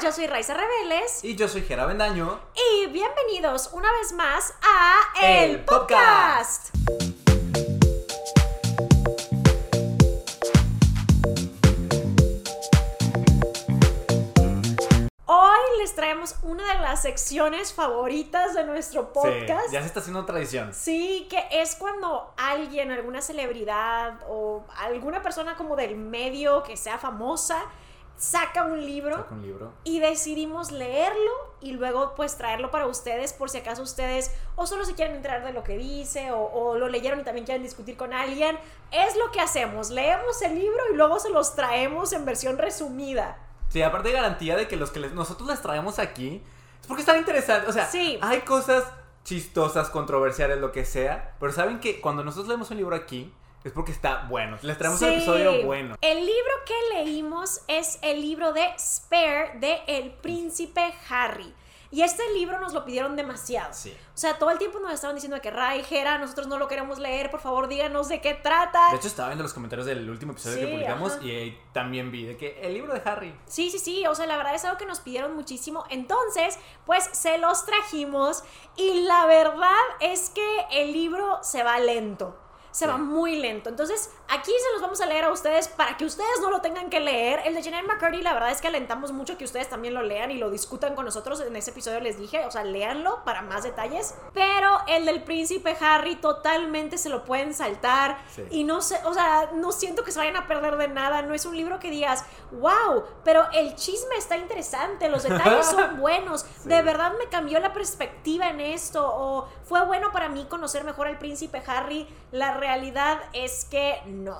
yo soy Raiza Rebeles. Y yo soy Gera Bendaño. Y bienvenidos una vez más a El, El Podcast. Hoy les traemos una de las secciones favoritas de nuestro podcast. Sí, ya se está haciendo tradición. Sí, que es cuando alguien, alguna celebridad o alguna persona como del medio que sea famosa, saca un libro Saca un libro. y decidimos leerlo y luego pues traerlo para ustedes por si acaso ustedes o solo se quieren enterar de lo que dice o, o lo leyeron y también quieren discutir con alguien. Es lo que hacemos, leemos el libro y luego se los traemos en versión resumida. Sí, aparte de garantía de que los que les- nosotros les traemos aquí es porque están interesantes. O sea, Sí. hay cosas chistosas, controversiales, lo que sea. Pero saben que cuando nosotros leemos un libro aquí es porque está bueno. Les traemos un episodio bueno. El libro que leímos es el libro de Spare de El Príncipe Harry. Y este libro nos lo pidieron demasiado. Sí. O sea, todo el tiempo nos estaban diciendo que Ray, Jera, nosotros no lo queremos leer, por favor díganos de qué trata. De hecho, estaba viendo los comentarios del último episodio Sí, que publicamos ajá. y ahí también vi de que el libro de Harry. Sí, sí, sí, o sea, la verdad es algo que nos pidieron muchísimo. Entonces, pues se los trajimos y la verdad es que el libro se va lento. Se va muy lento. Entonces, aquí se los vamos a leer a ustedes para que ustedes no lo tengan que leer. El de Janelle McCurdy, la verdad es que alentamos mucho que ustedes también lo lean y lo discutan con nosotros. En ese episodio les dije, o sea, léanlo para más detalles. Pero el del príncipe Harry totalmente se lo pueden saltar. Sí. Y no sé, o sea, no siento que se vayan a perder de nada. No es un libro que digas, wow, pero el chisme está interesante, los detalles son buenos. Sí. De verdad me cambió la perspectiva en esto. O fue bueno para mí conocer mejor al príncipe Harry. La realidad es que no.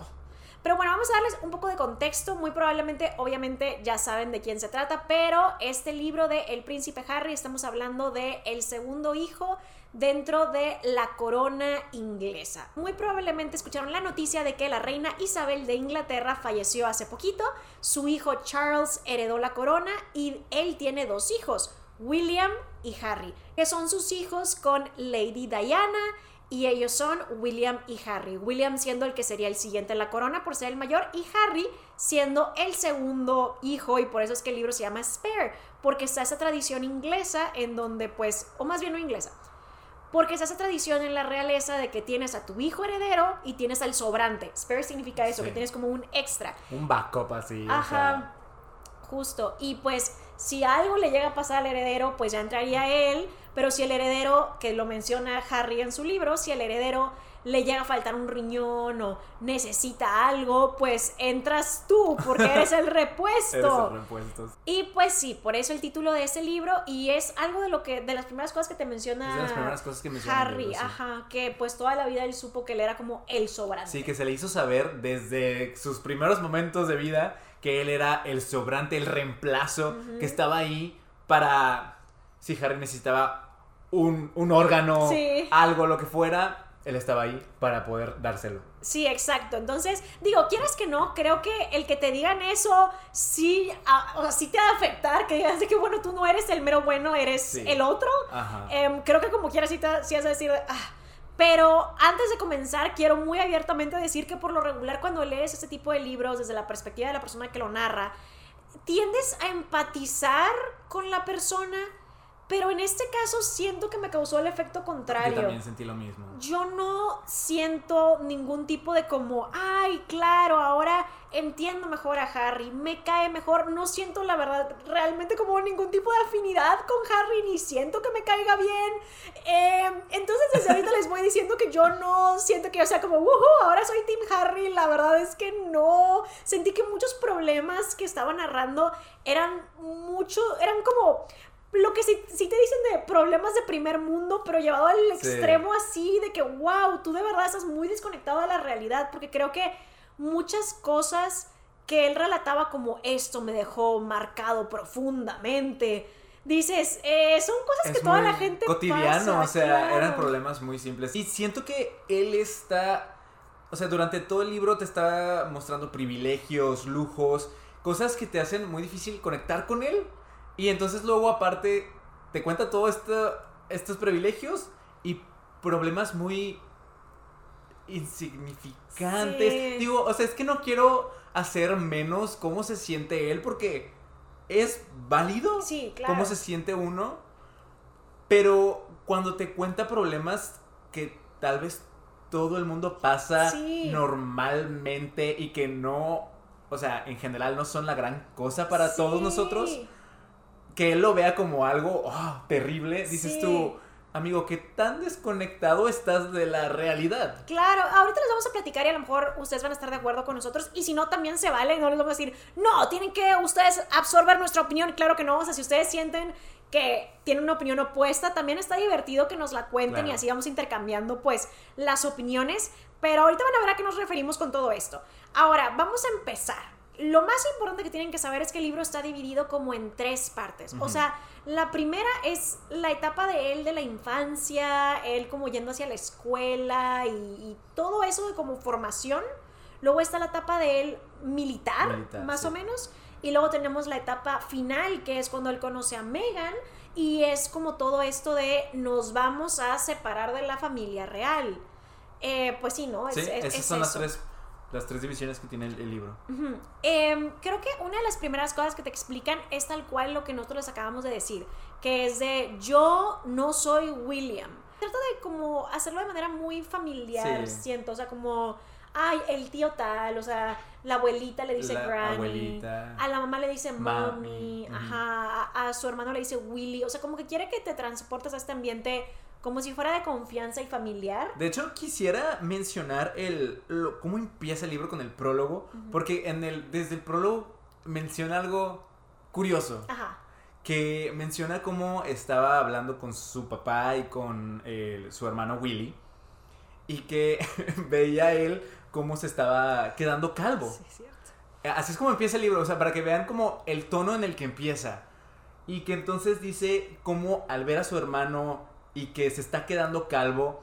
Pero bueno, vamos a darles un poco de contexto. Muy probablemente, obviamente, ya saben de quién se trata. Pero este libro de El príncipe Harry, estamos hablando de el segundo hijo dentro de la corona inglesa. Muy probablemente escucharon la noticia de que la reina Isabel de Inglaterra falleció hace poquito. Su hijo Charles heredó la corona y él tiene dos hijos, William y Harry, que son sus hijos con Lady Diana y ellos son William y Harry. William siendo el que sería el siguiente en la corona por ser el mayor y Harry siendo el segundo hijo y por eso es que el libro se llama Spare, porque está esa tradición inglesa en donde pues, o más bien no inglesa, porque está esa tradición en la realeza de que tienes a tu hijo heredero y tienes al sobrante. Spare significa eso, Sí. que tienes como un extra. Un backup así. o Ajá, sea, justo. Y pues si algo le llega a pasar al heredero, pues ya entraría él. Pero si el heredero, que lo menciona Harry en su libro, si el heredero le llega a faltar un riñón o necesita algo, pues entras tú porque eres el repuesto. eres el repuestos. Y pues sí, por eso el título de ese libro y es algo de lo que de las primeras cosas que te menciona Es de las primeras cosas que menciona el Harry, libro, sí. ajá, que pues toda la vida él supo que él era como el sobrante. Sí, que se le hizo saber desde sus primeros momentos de vida que él era el sobrante, el reemplazo, que estaba ahí para si Harry necesitaba un, un órgano, Sí. algo, lo que fuera, él estaba ahí para poder dárselo. Sí, exacto. Entonces, digo, quieras que no, creo que el que te digan eso sí, o sea, sí te va a afectar, que digas de que, bueno, tú no eres el mero bueno, eres Sí. el otro. Em, creo que como quieras sí, te, sí vas a decir, ah. Pero antes de comenzar, quiero muy abiertamente decir que por lo regular cuando lees este tipo de libros desde la perspectiva de la persona que lo narra, tiendes a empatizar con la persona, pero en este caso siento que me causó el efecto contrario Yo también sentí lo mismo. yo no siento ningún tipo de como, ay, claro, ahora entiendo mejor a Harry, me cae mejor, no siento la verdad realmente como ningún tipo de afinidad con Harry, ni siento que me caiga bien. Eh, entonces desde ahorita les voy diciendo que yo no siento que yo sea como, "Woohoo, ahora soy Team Harry, la verdad es que no. Sentí que muchos problemas que estaba narrando eran mucho, eran como lo que sí, sí te dicen de problemas de primer mundo, pero llevado al Sí. extremo así de que, wow, tú de verdad estás muy desconectado de la realidad, porque creo que muchas cosas que él relataba como esto me dejó marcado profundamente. Dices, eh, son cosas Es que toda la gente cotidiano, pasa, o sea, claro. eran problemas muy simples. Y siento que él está, o sea, durante todo el libro te está mostrando privilegios, lujos, cosas que te hacen muy difícil conectar con él. Y entonces luego aparte te cuenta todo esto, estos privilegios y problemas muy insignificantes. Sí. Digo, o sea, es que no quiero hacer menos cómo se siente él porque es válido Sí, claro. cómo se siente uno, pero cuando te cuenta problemas que tal vez todo el mundo pasa Sí. normalmente y que no, o sea, en general no son la gran cosa para todos Sí. nosotros, que él lo vea como algo oh, terrible, dices Sí. tú, amigo, ¿qué tan desconectado estás de la realidad? Claro, ahorita les vamos a platicar y a lo mejor ustedes van a estar de acuerdo con nosotros y si no también se vale, no les vamos a decir, no, tienen que ustedes absorber nuestra opinión, claro que no, o sea, si ustedes sienten que tienen una opinión opuesta, también está divertido que nos la cuenten y así vamos intercambiando pues las opiniones, pero ahorita van a ver a qué nos referimos con todo esto. Ahora, vamos a empezar. Lo más importante que tienen que saber es que el libro está dividido como en tres partes. O sea, la primera es la etapa de él de la infancia, él como yendo hacia la escuela y, y todo eso de como formación. Luego está la etapa de él militar, Militar, más sí. o menos. Y luego tenemos la etapa final, que es cuando él conoce a Megan. Y es como todo esto de nos vamos a separar de la familia real. Eh, pues sí, ¿no? Es, Sí, es- esas es son las eso. tres, las tres divisiones que tiene el, el libro. Em, creo que una de las primeras cosas que te explican es tal cual lo que nosotros les acabamos de decir, que es de yo no soy William. Trata de como hacerlo de manera muy familiar, Sí. siento, o sea, como, ay, el tío tal, o sea, la abuelita le dice La Granny, abuelita. a la mamá le dice Mami, Mommy, ajá, a, a su hermano le dice Willy, o sea, como que quiere que te transportes a este ambiente como si fuera de confianza y familiar. De hecho, quisiera mencionar el lo- cómo empieza el libro con el prólogo, porque en el desde el prólogo menciona algo curioso, Ajá. que menciona cómo estaba hablando con su papá y con eh, su hermano Willy y que veía él cómo se estaba quedando calvo. Sí, cierto. Así es como empieza el libro, o sea, para que vean como el tono en el que empieza. Y que entonces dice cómo al ver a su hermano y que se está quedando calvo,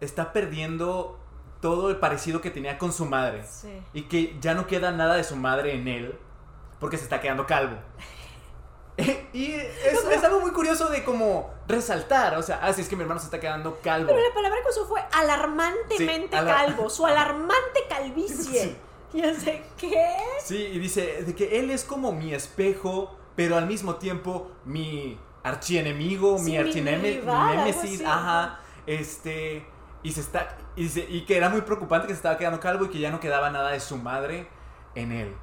está perdiendo todo el parecido que tenía con su madre. Sí. Y que ya no queda nada de su madre en él porque se está quedando calvo. y es, es algo muy curioso de como resaltar, o sea, así es que mi hermano se está quedando calvo. Pero la palabra que usó fue alarmantemente Sí, alar- calvo, su alarmante calvicie. Sí. Y yo sé, ¿qué? Sí, y dice de que él es como mi espejo, pero al mismo tiempo mi archienemigo, Sí, mi mi- mi archineme- rival, mi algo némesis, así, ajá, este, y se está, y que era muy preocupante que se estaba quedando calvo y que ya no quedaba nada de su madre en él,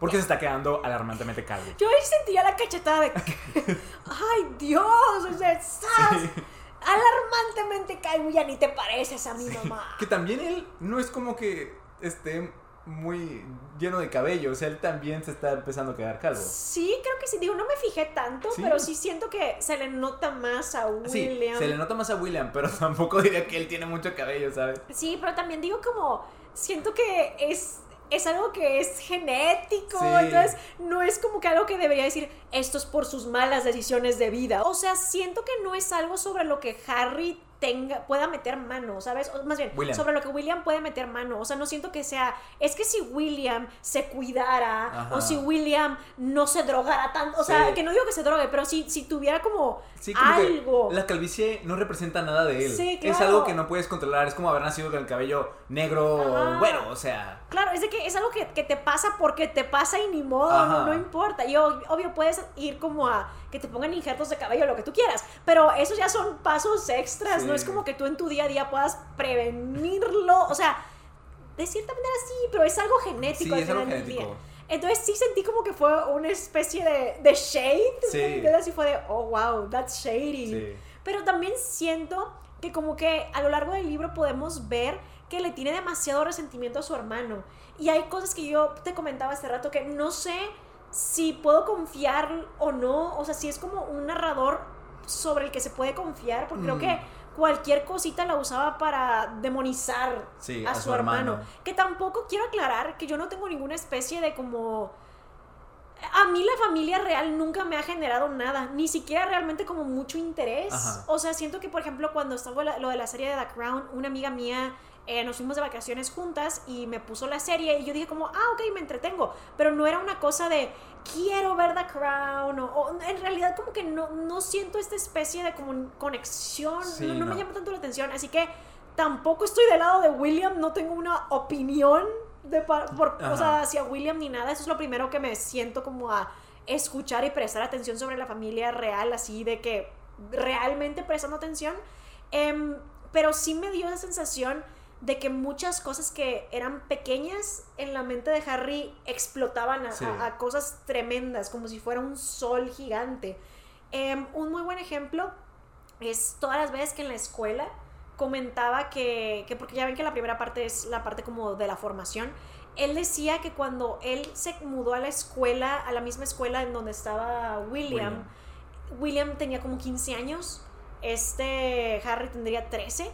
porque se está quedando alarmantemente calvo. Yo ahí sentía la cachetada de. ¡Ay, Dios! O sea, ¡zas! Sí. Alarmantemente calvo, ya ni te pareces a mi mamá. Que también él no es como que esté muy lleno de cabello, o sea, él también se está empezando a quedar calvo. Sí, creo que sí. Digo, no me fijé tanto, Sí. pero sí siento que se le nota más a Sí, William. se le nota más a William, pero tampoco diría que él tiene mucho cabello, ¿sabes? Sí, pero también digo como, siento que es, es algo que es genético, Sí. entonces no es como que algo que debería decir, esto es por sus malas decisiones de vida. O sea, siento que no es algo sobre lo que Harry tenga, pueda meter mano, ¿sabes? O más bien, William. sobre lo que William puede meter mano. O sea, no siento que sea, es que si William se cuidara Ajá. o si William no se drogara tanto, o sea, Sí. que no digo que se drogue, pero si, si tuviera como Sí, como que algo. la calvicie no representa nada de él. Sí, Es claro. algo que no puedes controlar. Es como haber nacido con el cabello negro, Ajá. bueno, o sea. Claro, es de que es algo que, que te pasa porque te pasa y ni modo, no, no importa. Y ob- obvio puedes ir como a que te pongan injertos de cabello, lo que tú quieras, pero esos ya son pasos extras, Sí. no es como que tú en tu día a día puedas prevenirlo, o sea, de cierta manera sí, pero es algo genético Sí, al es algo final del día. genético. Entonces sí sentí como que fue una especie de, de shade. Sí. Así fue de, oh, wow, that's shady. Sí. Pero también siento que como que a lo largo del libro podemos ver que le tiene demasiado resentimiento a su hermano. Y hay cosas que yo te comentaba hace rato que no sé si puedo confiar o no. O sea, si es como un narrador sobre el que se puede confiar. Porque creo Mm. que cualquier cosita la usaba para demonizar Sí, a, su, hermano. hermano. Que tampoco quiero aclarar que yo no tengo ninguna especie de como... A mí la familia real nunca me ha generado nada, ni siquiera realmente como mucho interés. Ajá. O sea, siento que, por ejemplo, cuando estaba lo de la serie de The Crown, una amiga mía eh, nos fuimos de vacaciones juntas y me puso la serie y yo dije como, ah, ok, me entretengo. Pero no era una cosa de, quiero ver The Crown. O, o en realidad como que no, no siento esta especie de como conexión. Sí, no, no me llama tanto la atención. Así que tampoco estoy del lado de William, no tengo una opinión de por, o sea, hacia William ni nada. Eso es lo primero que me siento como a escuchar y prestar atención sobre la familia real, así de que realmente prestando atención. Em, pero sí me dio esa sensación de que muchas cosas que eran pequeñas en la mente de Harry explotaban a, cosas tremendas, como si fuera un sol gigante. Em, un muy buen ejemplo es todas las veces que en la escuela comentaba que, que, porque ya ven que la primera parte es la parte como de la formación, él decía que cuando él se mudó a la escuela, a la misma escuela en donde estaba William, William, tenía como 15 años, este Harry tendría 13,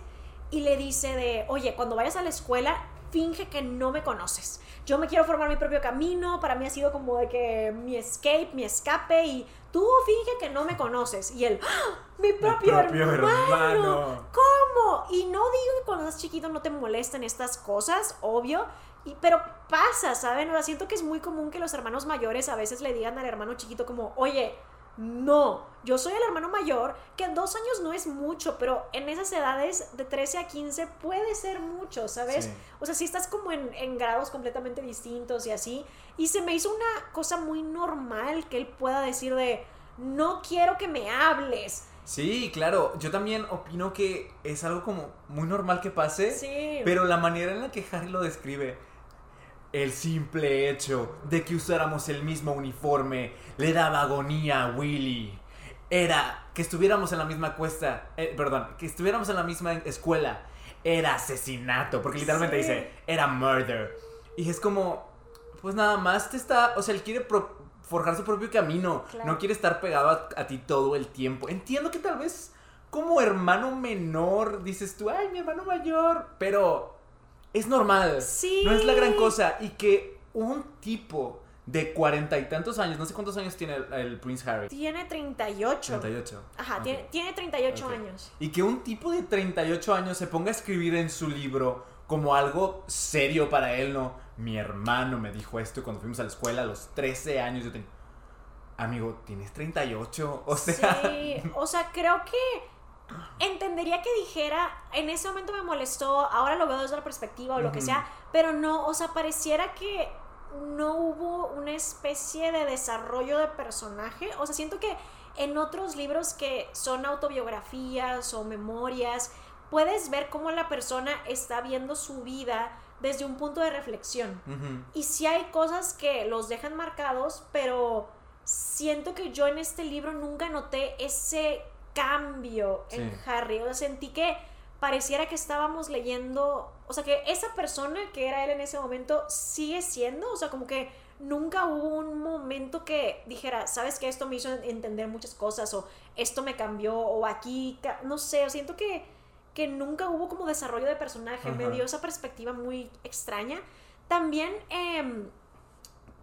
y le dice de, oye, cuando vayas a la escuela, finge que no me conoces. Yo me quiero formar mi propio camino, para mí ha sido como de que mi escape, mi escape, y tú finge que no me conoces. Y él, ¡Ah! mi propio, hermano. ¿Cómo? Y no digo que cuando estás chiquito no te molesten estas cosas, obvio, y, pero pasa, ¿saben? O sea, siento que es muy común que los hermanos mayores a veces le digan al hermano chiquito como, oye, no, yo soy el hermano mayor, que dos años no es mucho, pero en esas edades de 13 a 15 puede ser mucho, ¿sabes? O sea, si estás como en, en, grados completamente distintos y así. Y se me hizo una cosa muy normal que él pueda decir de, no quiero que me hables. Sí, claro, yo también opino que es algo como muy normal que pase, sí. pero la manera en la que Harry lo describe, el simple hecho de que usáramos el mismo uniforme le daba agonía a Willy. Era que estuviéramos en la misma cuesta, eh, perdón, que estuviéramos en la misma escuela. Era asesinato, porque literalmente dice, era murder. Y es como, pues nada más te está, o sea, él quiere forjar su propio camino, no quiere estar pegado a, a ti todo el tiempo. Entiendo que tal vez como hermano menor dices tú, ay, mi hermano mayor, pero es normal. Sí. No es la gran cosa. Y que un tipo de cuarenta y tantos años, no sé cuántos años tiene el, Prince Harry. Tiene 38. 38. Ajá, tiene, tiene 38 años. Y que un tipo de 38 años se ponga a escribir en su libro como algo serio para él, ¿no? Mi hermano me dijo esto cuando fuimos a la escuela a los 13 años. Yo tengo... Amigo, tienes 38. O sea... Sí, o sea, creo que entendería que dijera, en ese momento me molestó, ahora lo veo desde la perspectiva o lo que sea, pero no, o sea, pareciera que no hubo una especie de desarrollo de personaje, o sea, siento que en otros libros que son autobiografías o memorias, puedes ver cómo la persona está viendo su vida desde un punto de reflexión. Y si hay cosas que los dejan marcados, pero siento que yo en este libro nunca noté ese cambio en Harry. O sea, sentí que pareciera que estábamos leyendo, o sea, que esa persona que era él en ese momento sigue siendo, o sea, como que nunca hubo un momento que dijera, sabes que esto me hizo entender muchas cosas, o esto me cambió, o aquí, no sé, siento que, que nunca hubo como desarrollo de personaje, me dio esa perspectiva muy extraña. También em,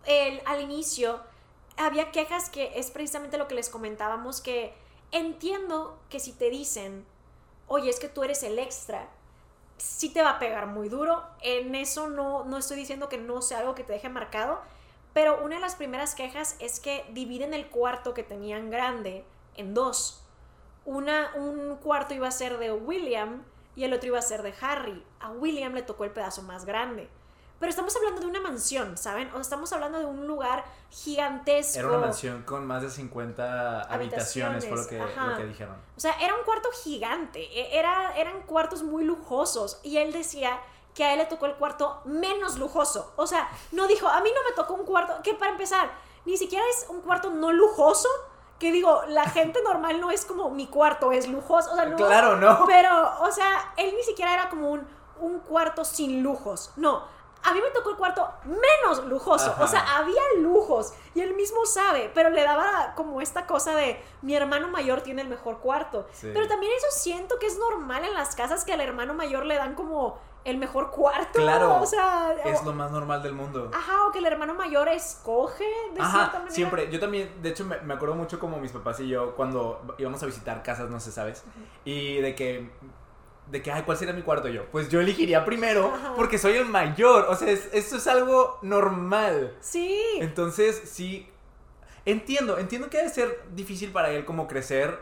el, al inicio había quejas que es precisamente lo que les comentábamos, que Entiendo que si te dicen, oye, es que tú eres el extra, sí te va a pegar muy duro. En eso no, no estoy diciendo que no sea algo que te deje marcado, pero una de las primeras quejas es que dividen el cuarto que tenían grande en dos. Una, un cuarto iba a ser de William y el otro iba a ser de Harry. A William le tocó el pedazo más grande. Pero estamos hablando de una mansión, ¿saben? O estamos hablando de un lugar gigantesco. Era una mansión con más de 50 habitaciones, fue lo que, lo que, dijeron. O sea, era un cuarto gigante. E, era, eran cuartos muy lujosos. Y él decía que a él le tocó el cuarto menos lujoso. O sea, no dijo, a mí no me tocó un cuarto. Que para empezar, ni siquiera es un cuarto no lujoso. Que digo, la gente normal no es como mi cuarto es lujoso. O sea, no. Claro, no. Pero, o sea, él ni siquiera era como un, un cuarto sin lujos. No a mí me tocó el cuarto menos lujoso. O sea, había lujos y él mismo sabe, pero le daba como esta cosa de mi hermano mayor tiene el mejor cuarto. Pero también eso siento que es normal en las casas que al hermano mayor le dan como el mejor cuarto. Claro. O sea, es lo más normal del mundo. Ajá, o que el hermano mayor escoge de ajá, manera. Siempre. Yo también, de hecho, me, acuerdo mucho como mis papás y yo cuando íbamos a visitar casas, no sé, ¿sabes? Y de que de que, ay, ¿cuál sería mi cuarto yo? Pues yo elegiría primero porque soy el mayor. O sea, esto es algo normal. Sí. Entonces, sí. Entiendo, entiendo que debe ser difícil para él como crecer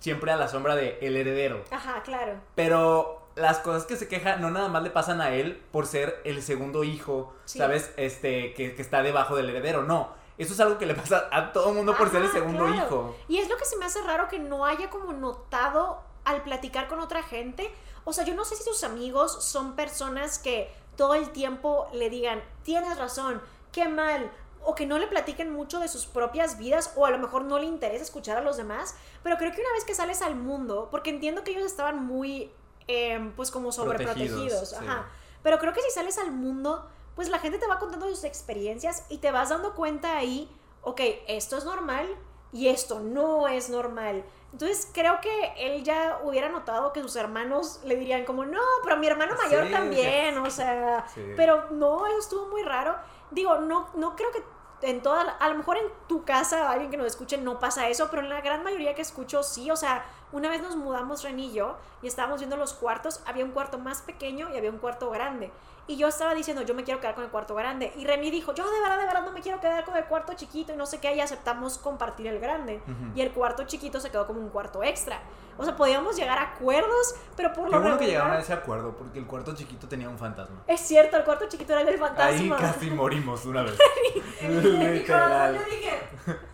siempre a la sombra de el heredero. Ajá, claro. Pero las cosas que se queja no nada más le pasan a él por ser el segundo hijo, ¿sabes? Este, que, que está debajo del heredero. No Eso es algo que le pasa a todo el mundo por ser el segundo claro. hijo. Y es lo que se me hace raro que no haya como notado al platicar con otra gente. O sea, yo no sé si sus amigos son personas que todo el tiempo le digan, tienes razón, qué mal, o que no le platiquen mucho de sus propias vidas, o a lo mejor no le interesa escuchar a los demás. Pero creo que una vez que sales al mundo, porque entiendo que ellos estaban muy, em, pues como sobreprotegidos, Protegidos, sí. ajá. Pero creo que si sales al mundo, pues la gente te va contando sus experiencias y te vas dando cuenta ahí, ok, esto es normal y esto no es normal. Entonces creo que él ya hubiera notado que sus hermanos le dirían como, no, pero mi hermano mayor Sí, también, o sea, Sí. pero no, eso estuvo muy raro. Digo, no, no creo que en toda, la- a lo mejor en tu casa, alguien que nos escuche, no pasa eso, pero en la gran mayoría que escucho, sí, o sea, una vez nos mudamos Ren y yo y estábamos viendo los cuartos, había un cuarto más pequeño y había un cuarto grande. Y yo estaba diciendo, yo me quiero quedar con el cuarto grande. Y Reni dijo, yo de verdad, de verdad no me quiero quedar con el cuarto chiquito y no sé qué. Y aceptamos compartir el grande. Ujú. Y el cuarto chiquito se quedó como un cuarto extra. O sea, podíamos llegar a acuerdos, pero por lo bueno que llegaron a ese acuerdo, porque el cuarto chiquito tenía un fantasma. Es cierto, el cuarto chiquito era el del Ahí fantasma. casi morimos una vez. Literal. yo dije,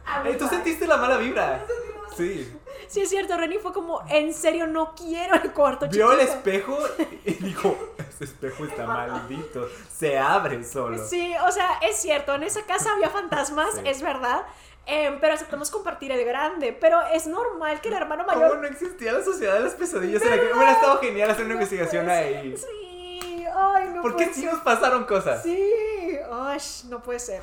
"Ah, Ey, ¿Tú va". sentiste la mala vibra? Sí. Sí, es cierto, Reni fue como, en serio, no quiero el cuarto chiquito. Vio el espejo y dijo, ese espejo está maldito. Se abre solo. Sí, o sea, es cierto, en esa casa había fantasmas, Sí. es verdad. em, pero aceptamos compartir el grande. Pero es normal que el hermano ¿Cómo mayor. no existía la sociedad de las pesadillas? la que hubiera estado genial hacer una investigación ahí. Sí, ay, no Porque puede sí nos pasaron cosas. Sí, ay, no puede ser.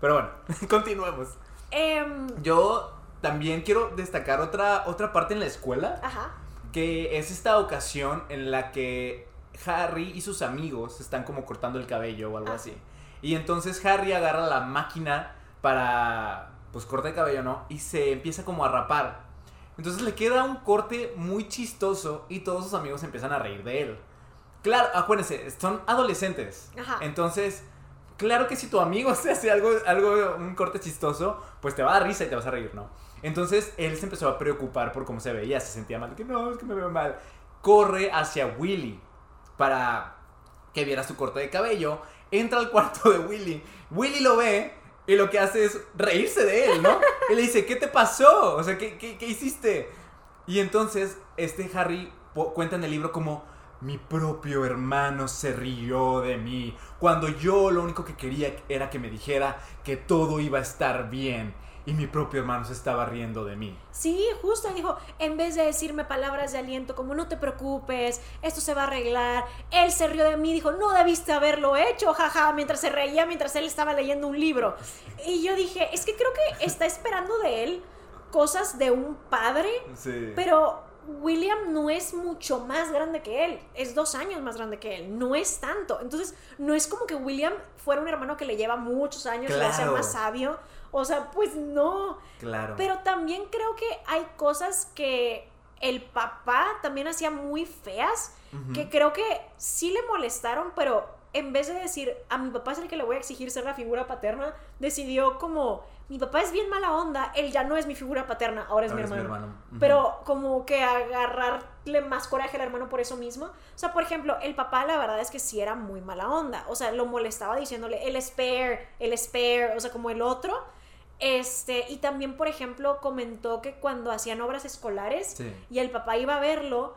Pero bueno, continuemos. Em, Yo también quiero destacar otra, otra parte en la escuela. ajá. que es esta ocasión en la que Harry y sus amigos están como cortando el cabello o algo Ah. así. Y entonces Harry agarra la máquina para, pues, cortar el cabello, ¿no? Y se empieza como a rapar. Entonces le queda un corte muy chistoso y todos sus amigos empiezan a reír de él. Claro, acuérdense, son adolescentes. Ajá. Entonces, claro que si tu amigo se hace algo, algo, un corte chistoso, pues te va a dar risa y te vas a reír, ¿no? Entonces él se empezó a preocupar por cómo se veía, se sentía mal, que no, es que me veo mal. Corre hacia Willy para que viera su corte de cabello, entra al cuarto de Willy, Willy lo ve y lo que hace es reírse de él, ¿no? Y le dice, ¿qué te pasó? O sea, ¿qué, qué, qué hiciste? Y entonces este Harry cuenta en el libro como mi propio hermano se rió de mí cuando yo lo único que quería era que me dijera que todo iba a estar bien y mi propio hermano se estaba riendo de mí. Sí, justo dijo, en vez de decirme palabras de aliento como no te preocupes, esto se va a arreglar, él se rió de mí, dijo, no debiste haberlo hecho, jaja, mientras se reía, mientras él estaba leyendo un libro. Y yo dije, es que creo que está esperando de él cosas de un padre, Sí. pero William no es mucho más grande que él, es dos años más grande que él, no es tanto. Entonces, no es como que William fuera un hermano que le lleva muchos años y le hace Claro. más sabio. O sea, pues no. claro. Pero también creo que hay cosas que el papá también hacía muy feas, que creo que sí le molestaron, pero en vez de decir, a mi papá es el que le voy a exigir ser la figura paterna, decidió como, mi papá es bien mala onda, él ya no es mi figura paterna, ahora es, Ahora mi, hermano. Pero como que agarrarle más coraje al hermano por eso mismo. O sea, por ejemplo, el papá la verdad es que sí era muy mala onda. O sea, lo molestaba diciéndole el spare, el spare, o sea, como el otro. Este, y también, por ejemplo, comentó que cuando hacían obras escolares Sí. y el papá iba a verlo,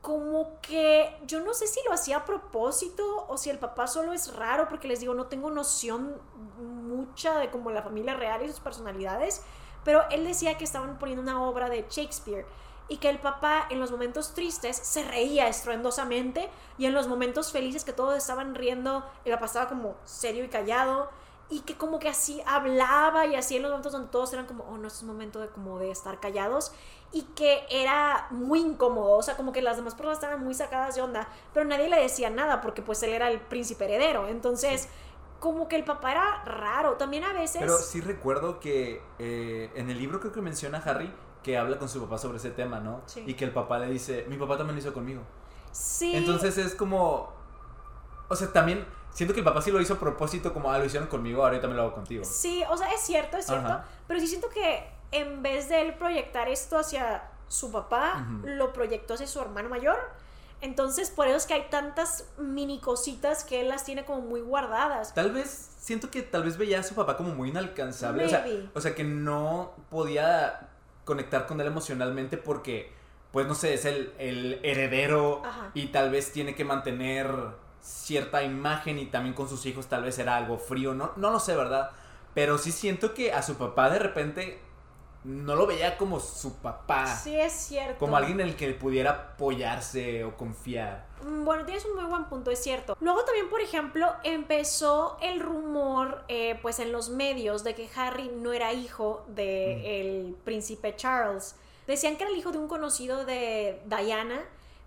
como que yo no sé si lo hacía a propósito o si el papá solo es raro, porque les digo, no tengo noción mucha de como la familia real y sus personalidades, pero él decía que estaban poniendo una obra de Shakespeare y que el papá en los momentos tristes se reía estruendosamente y en los momentos felices que todos estaban riendo, el papá estaba como serio y callado y que como que así hablaba y así en los momentos donde todos eran como, oh, no, este es un momento de como de estar callados y que era muy incómodo, o sea, como que las demás personas estaban muy sacadas de onda, pero nadie le decía nada porque pues él era el príncipe heredero, entonces como que el papá era raro, también a veces... Pero sí recuerdo que eh, en el libro creo que menciona a Harry que habla con su papá sobre ese tema, ¿no? Sí. Y que el papá le dice, mi papá también lo hizo conmigo. sí, Entonces es como... O sea, también siento que el papá sí lo hizo a propósito, como, ah, lo hicieron conmigo, ahora yo también lo hago contigo. Sí, o sea, es cierto, es cierto. Ajá. Pero sí siento que en vez de él proyectar esto hacia su papá, lo proyectó hacia su hermano mayor. Entonces, por eso es que hay tantas mini cositas que él las tiene como muy guardadas. Tal vez, siento que tal vez veía a su papá como muy inalcanzable. O sea, o sea, que no podía conectar con él emocionalmente porque, pues no sé, es el, el heredero Ajá. y tal vez tiene que mantener cierta imagen y también con sus hijos tal vez era algo frío. No, no lo sé, ¿verdad? Pero sí siento que a su papá de repente no lo veía como su papá. Sí, es cierto. Como alguien en el que pudiera apoyarse o confiar. Mm, Bueno, tienes un muy buen punto, es cierto. Luego también, por ejemplo, empezó el rumor, eh, pues en los medios, de que Harry no era hijo del príncipe Charles. Decían que era el hijo de un conocido de Diana,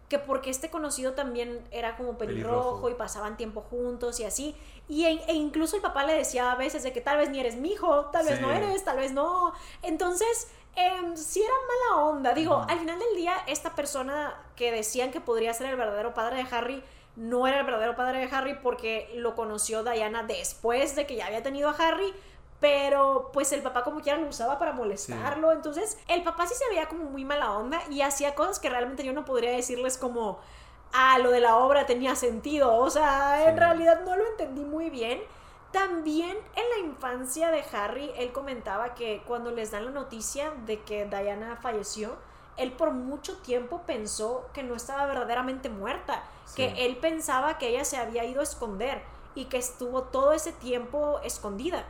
que porque este conocido también era como pelirrojo, Pelirrojo. y pasaban tiempo juntos y así. Y, e, e incluso el papá le decía a veces de que tal vez ni eres mi hijo, tal vez Sí. no eres, tal vez no. Entonces, em, sí era mala onda. Digo, al final del día, esta persona que decían que podría ser el verdadero padre de Harry, no era el verdadero padre de Harry porque lo conoció Diana después de que ya había tenido a Harry. Pero pues el papá como quiera lo usaba para molestarlo. Entonces el papá sí se veía como muy mala onda y hacía cosas que realmente yo no podría decirles como, ah, lo de la obra tenía sentido. O sea, en realidad no lo entendí muy bien. También en la infancia de Harry, él comentaba que cuando les dan la noticia de que Diana falleció, él por mucho tiempo pensó que no estaba verdaderamente muerta, Sí. que él pensaba que ella se había ido a esconder y que estuvo todo ese tiempo escondida.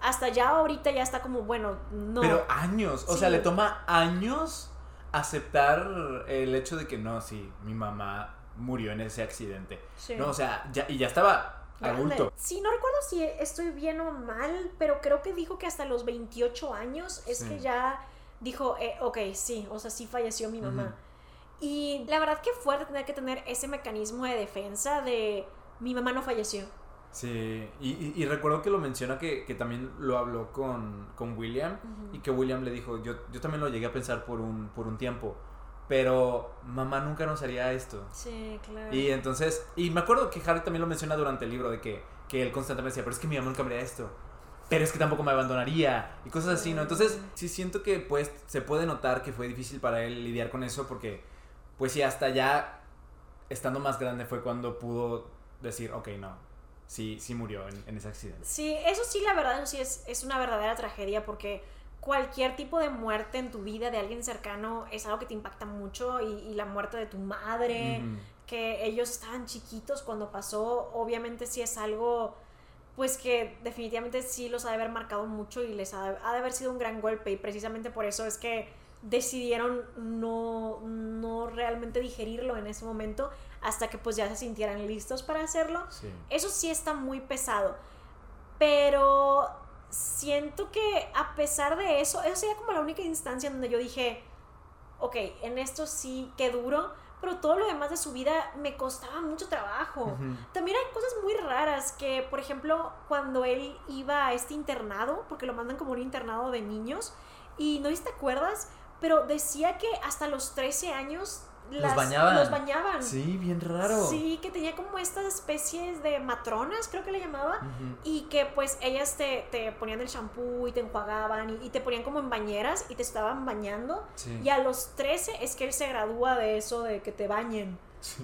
Hasta ya ahorita ya está como, bueno, no. Pero años, o Sí. sea, le toma años aceptar el hecho de que no, sí, mi mamá murió en ese accidente. Sí. No, o sea, ya, y ya estaba adulto. Sí, no recuerdo si estoy bien o mal, pero creo que dijo que hasta los 28 años es Sí. que ya dijo, eh, ok, sí, o sea, sí falleció mi mamá. Y la verdad que fuerte tener que tener ese mecanismo de defensa de mi mamá no falleció. Sí, y, y- y recuerdo que lo menciona que, que también lo habló con, con William Ujú. y que William le dijo, yo, yo también lo llegué a pensar por un, por un tiempo, pero mamá nunca nos haría esto. Sí, claro. Y entonces, y me acuerdo que Harry también lo menciona durante el libro, de que, que él constantemente decía, pero es que mi mamá nunca me haría esto. Pero es que tampoco me abandonaría. Y cosas así, ¿no? Entonces, sí siento que pues se puede notar que fue difícil para él lidiar con eso porque, pues sí, hasta ya estando más grande fue cuando pudo decir, ok, no, sí, sí murió en, en ese accidente. Sí, eso sí, la verdad, sí es, es una verdadera tragedia porque cualquier tipo de muerte en tu vida de alguien cercano es algo que te impacta mucho y, y la muerte de tu madre, que ellos estaban chiquitos cuando pasó, obviamente sí es algo pues que definitivamente sí los ha de haber marcado mucho y les ha de, ha de haber sido un gran golpe y precisamente por eso es que decidieron no, no realmente digerirlo en ese momento hasta que pues ya se sintieran listos para hacerlo. Sí. Eso sí está muy pesado. Pero siento que a pesar de eso, eso sería como la única instancia donde yo dije, ok, en esto sí, qué duro, pero todo lo demás de su vida me costaba mucho trabajo. También hay cosas muy raras que, por ejemplo, cuando él iba a este internado, porque lo mandan como un internado de niños, y no te acuerdas, pero decía que hasta los 13 años las- bañaban. Los bañaban. Sí, bien raro. Sí, que tenía como estas especies de matronas, creo que le llamaba. Y que pues ellas te, te ponían el shampoo y te enjuagaban y, y te ponían como en bañeras y te estaban bañando. Sí. Y a los 13 es que él se gradúa de eso de que te bañen.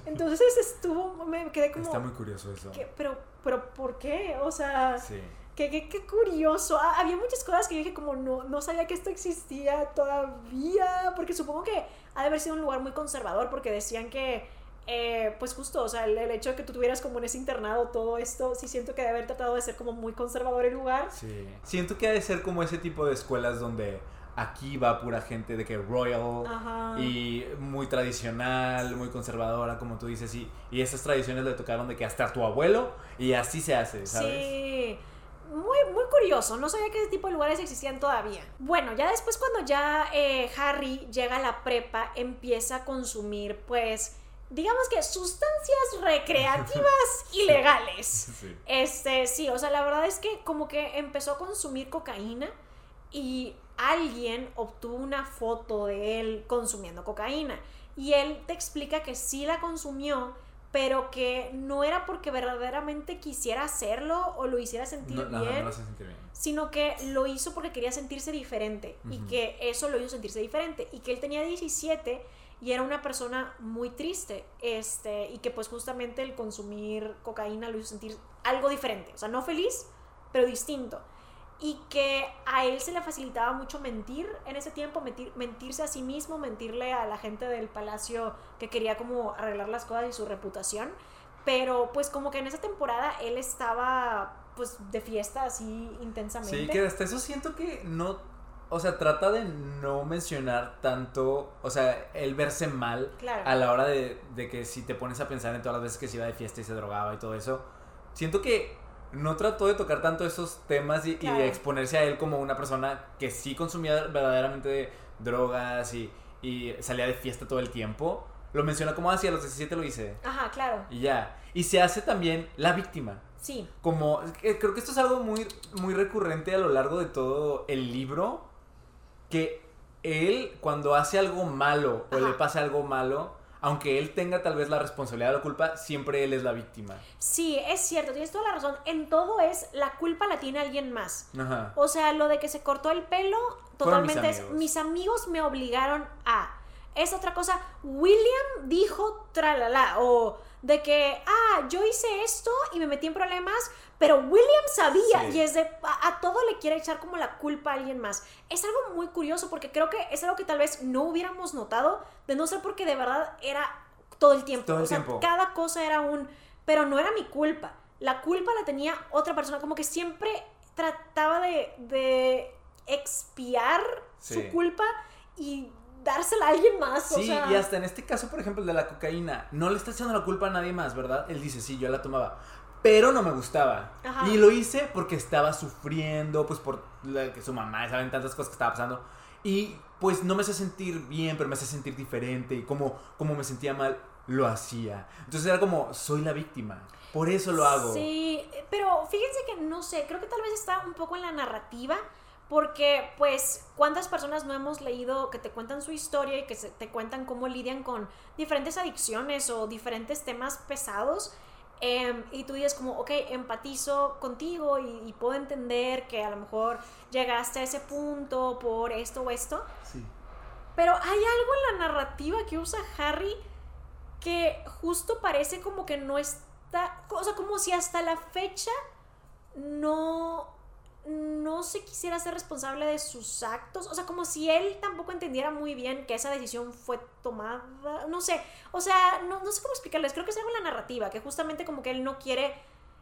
Entonces estuvo, me quedé como... Está muy curioso eso. ¿qué? Pero, pero, ¿por qué? O sea, Sí. Qué, qué, qué curioso. Ah, había muchas cosas que yo dije como no, no sabía que esto existía todavía. Porque supongo que ha de haber sido un lugar muy conservador porque decían que... eh, pues justo, o sea, el, el hecho de que tú tuvieras como en ese internado todo esto, sí siento que debe haber tratado de ser como muy conservador el lugar. Sí. Siento que ha de ser como ese tipo de escuelas donde aquí va pura gente de que royal Ajá. y muy tradicional, muy conservadora, como tú dices, y, y esas tradiciones le tocaron de que hasta tu abuelo y así se hace, ¿sabes? Sí. Muy, muy curioso, no sabía que ese tipo de lugares existían todavía. Bueno, ya después cuando ya eh, Harry llega a la prepa, empieza a consumir, pues, digamos que sustancias recreativas ilegales. Sí. Este, sí, o sea, la verdad es que como que empezó a consumir cocaína y alguien obtuvo una foto de él consumiendo cocaína. Y él te explica que sí la consumió, pero que no era porque verdaderamente quisiera hacerlo o lo hiciera sentir No, bien, no lo hace sentir bien. sino que lo hizo porque quería sentirse diferente y que eso lo hizo sentirse diferente y que él tenía 17 y era una persona muy triste, este, y que pues justamente el consumir cocaína lo hizo sentir algo diferente, o sea, no feliz, pero distinto. Y que a él se le facilitaba mucho mentir en ese tiempo, mentir, mentirse a sí mismo, mentirle a la gente del palacio que quería como arreglar las cosas y su reputación. Pero pues como que en esa temporada él estaba pues de fiesta así intensamente. Sí, que hasta eso siento que no, o sea, trata de no mencionar tanto, o sea, el verse mal Claro. a la hora de, de que si te pones a pensar en todas las veces que se iba de fiesta y se drogaba y todo eso, siento que no trató de tocar tanto esos temas y, de exponerse a él como una persona que sí consumía verdaderamente drogas y, y salía de fiesta todo el tiempo. Lo menciona como así, a los 17 lo hice. Ajá, claro. Y ya. Y se hace también la víctima. Sí. Como, creo que esto es algo muy, muy recurrente a lo largo de todo el libro, que él cuando hace algo malo o le pasa algo malo, aunque él tenga tal vez la responsabilidad de la culpa, siempre él es la víctima. Sí, es cierto, tienes toda la razón. En todo es la culpa la tiene alguien más. Ajá. O sea, lo de que se cortó el pelo, mis totalmente es mis amigos me obligaron a. Es otra cosa. William dijo tralala. O de que, ah, yo hice esto y me metí en problemas, pero William sabía. Sí. Y es de, a, a todo le quiere echar como la culpa a alguien más. Es algo muy curioso porque creo que es algo que tal vez no hubiéramos notado, de no ser porque de verdad era todo el tiempo. Todo el o sea, tiempo. cada cosa era un, pero no era mi culpa. La culpa la tenía otra persona, como que siempre trataba de, de expiar Sí. su culpa y dársela a alguien más. o Sí, sea, y hasta en este caso, por ejemplo, el de la cocaína, no le está echando la culpa a nadie más, ¿verdad? Él dice, sí, yo la tomaba, pero no me gustaba. Ajá. Y lo hice porque estaba sufriendo, pues por la, que su mamá, saben tantas cosas que estaba pasando. Y pues no me hace sentir bien, pero me hace sentir diferente. Y como, como me sentía mal, lo hacía. Entonces era como, soy la víctima. Por eso lo hago. Sí, pero fíjense que no sé, creo que tal vez está un poco en la narrativa, porque pues cuántas personas no hemos leído que te cuentan su historia y que se- te cuentan cómo lidian con diferentes adicciones o diferentes temas pesados. em, y tú dices como, ok, empatizo contigo y, y puedo entender que a lo mejor llegaste a ese punto por esto o esto. Sí. Pero hay algo en la narrativa que usa Harry que justo parece como que no está, o sea, como si hasta la fecha no no se quisiera ser responsable de sus actos, o sea, como si él tampoco entendiera muy bien que esa decisión fue tomada, no sé, o sea, no, no sé cómo explicarles, creo que es algo en la narrativa, que justamente como que él no quiere,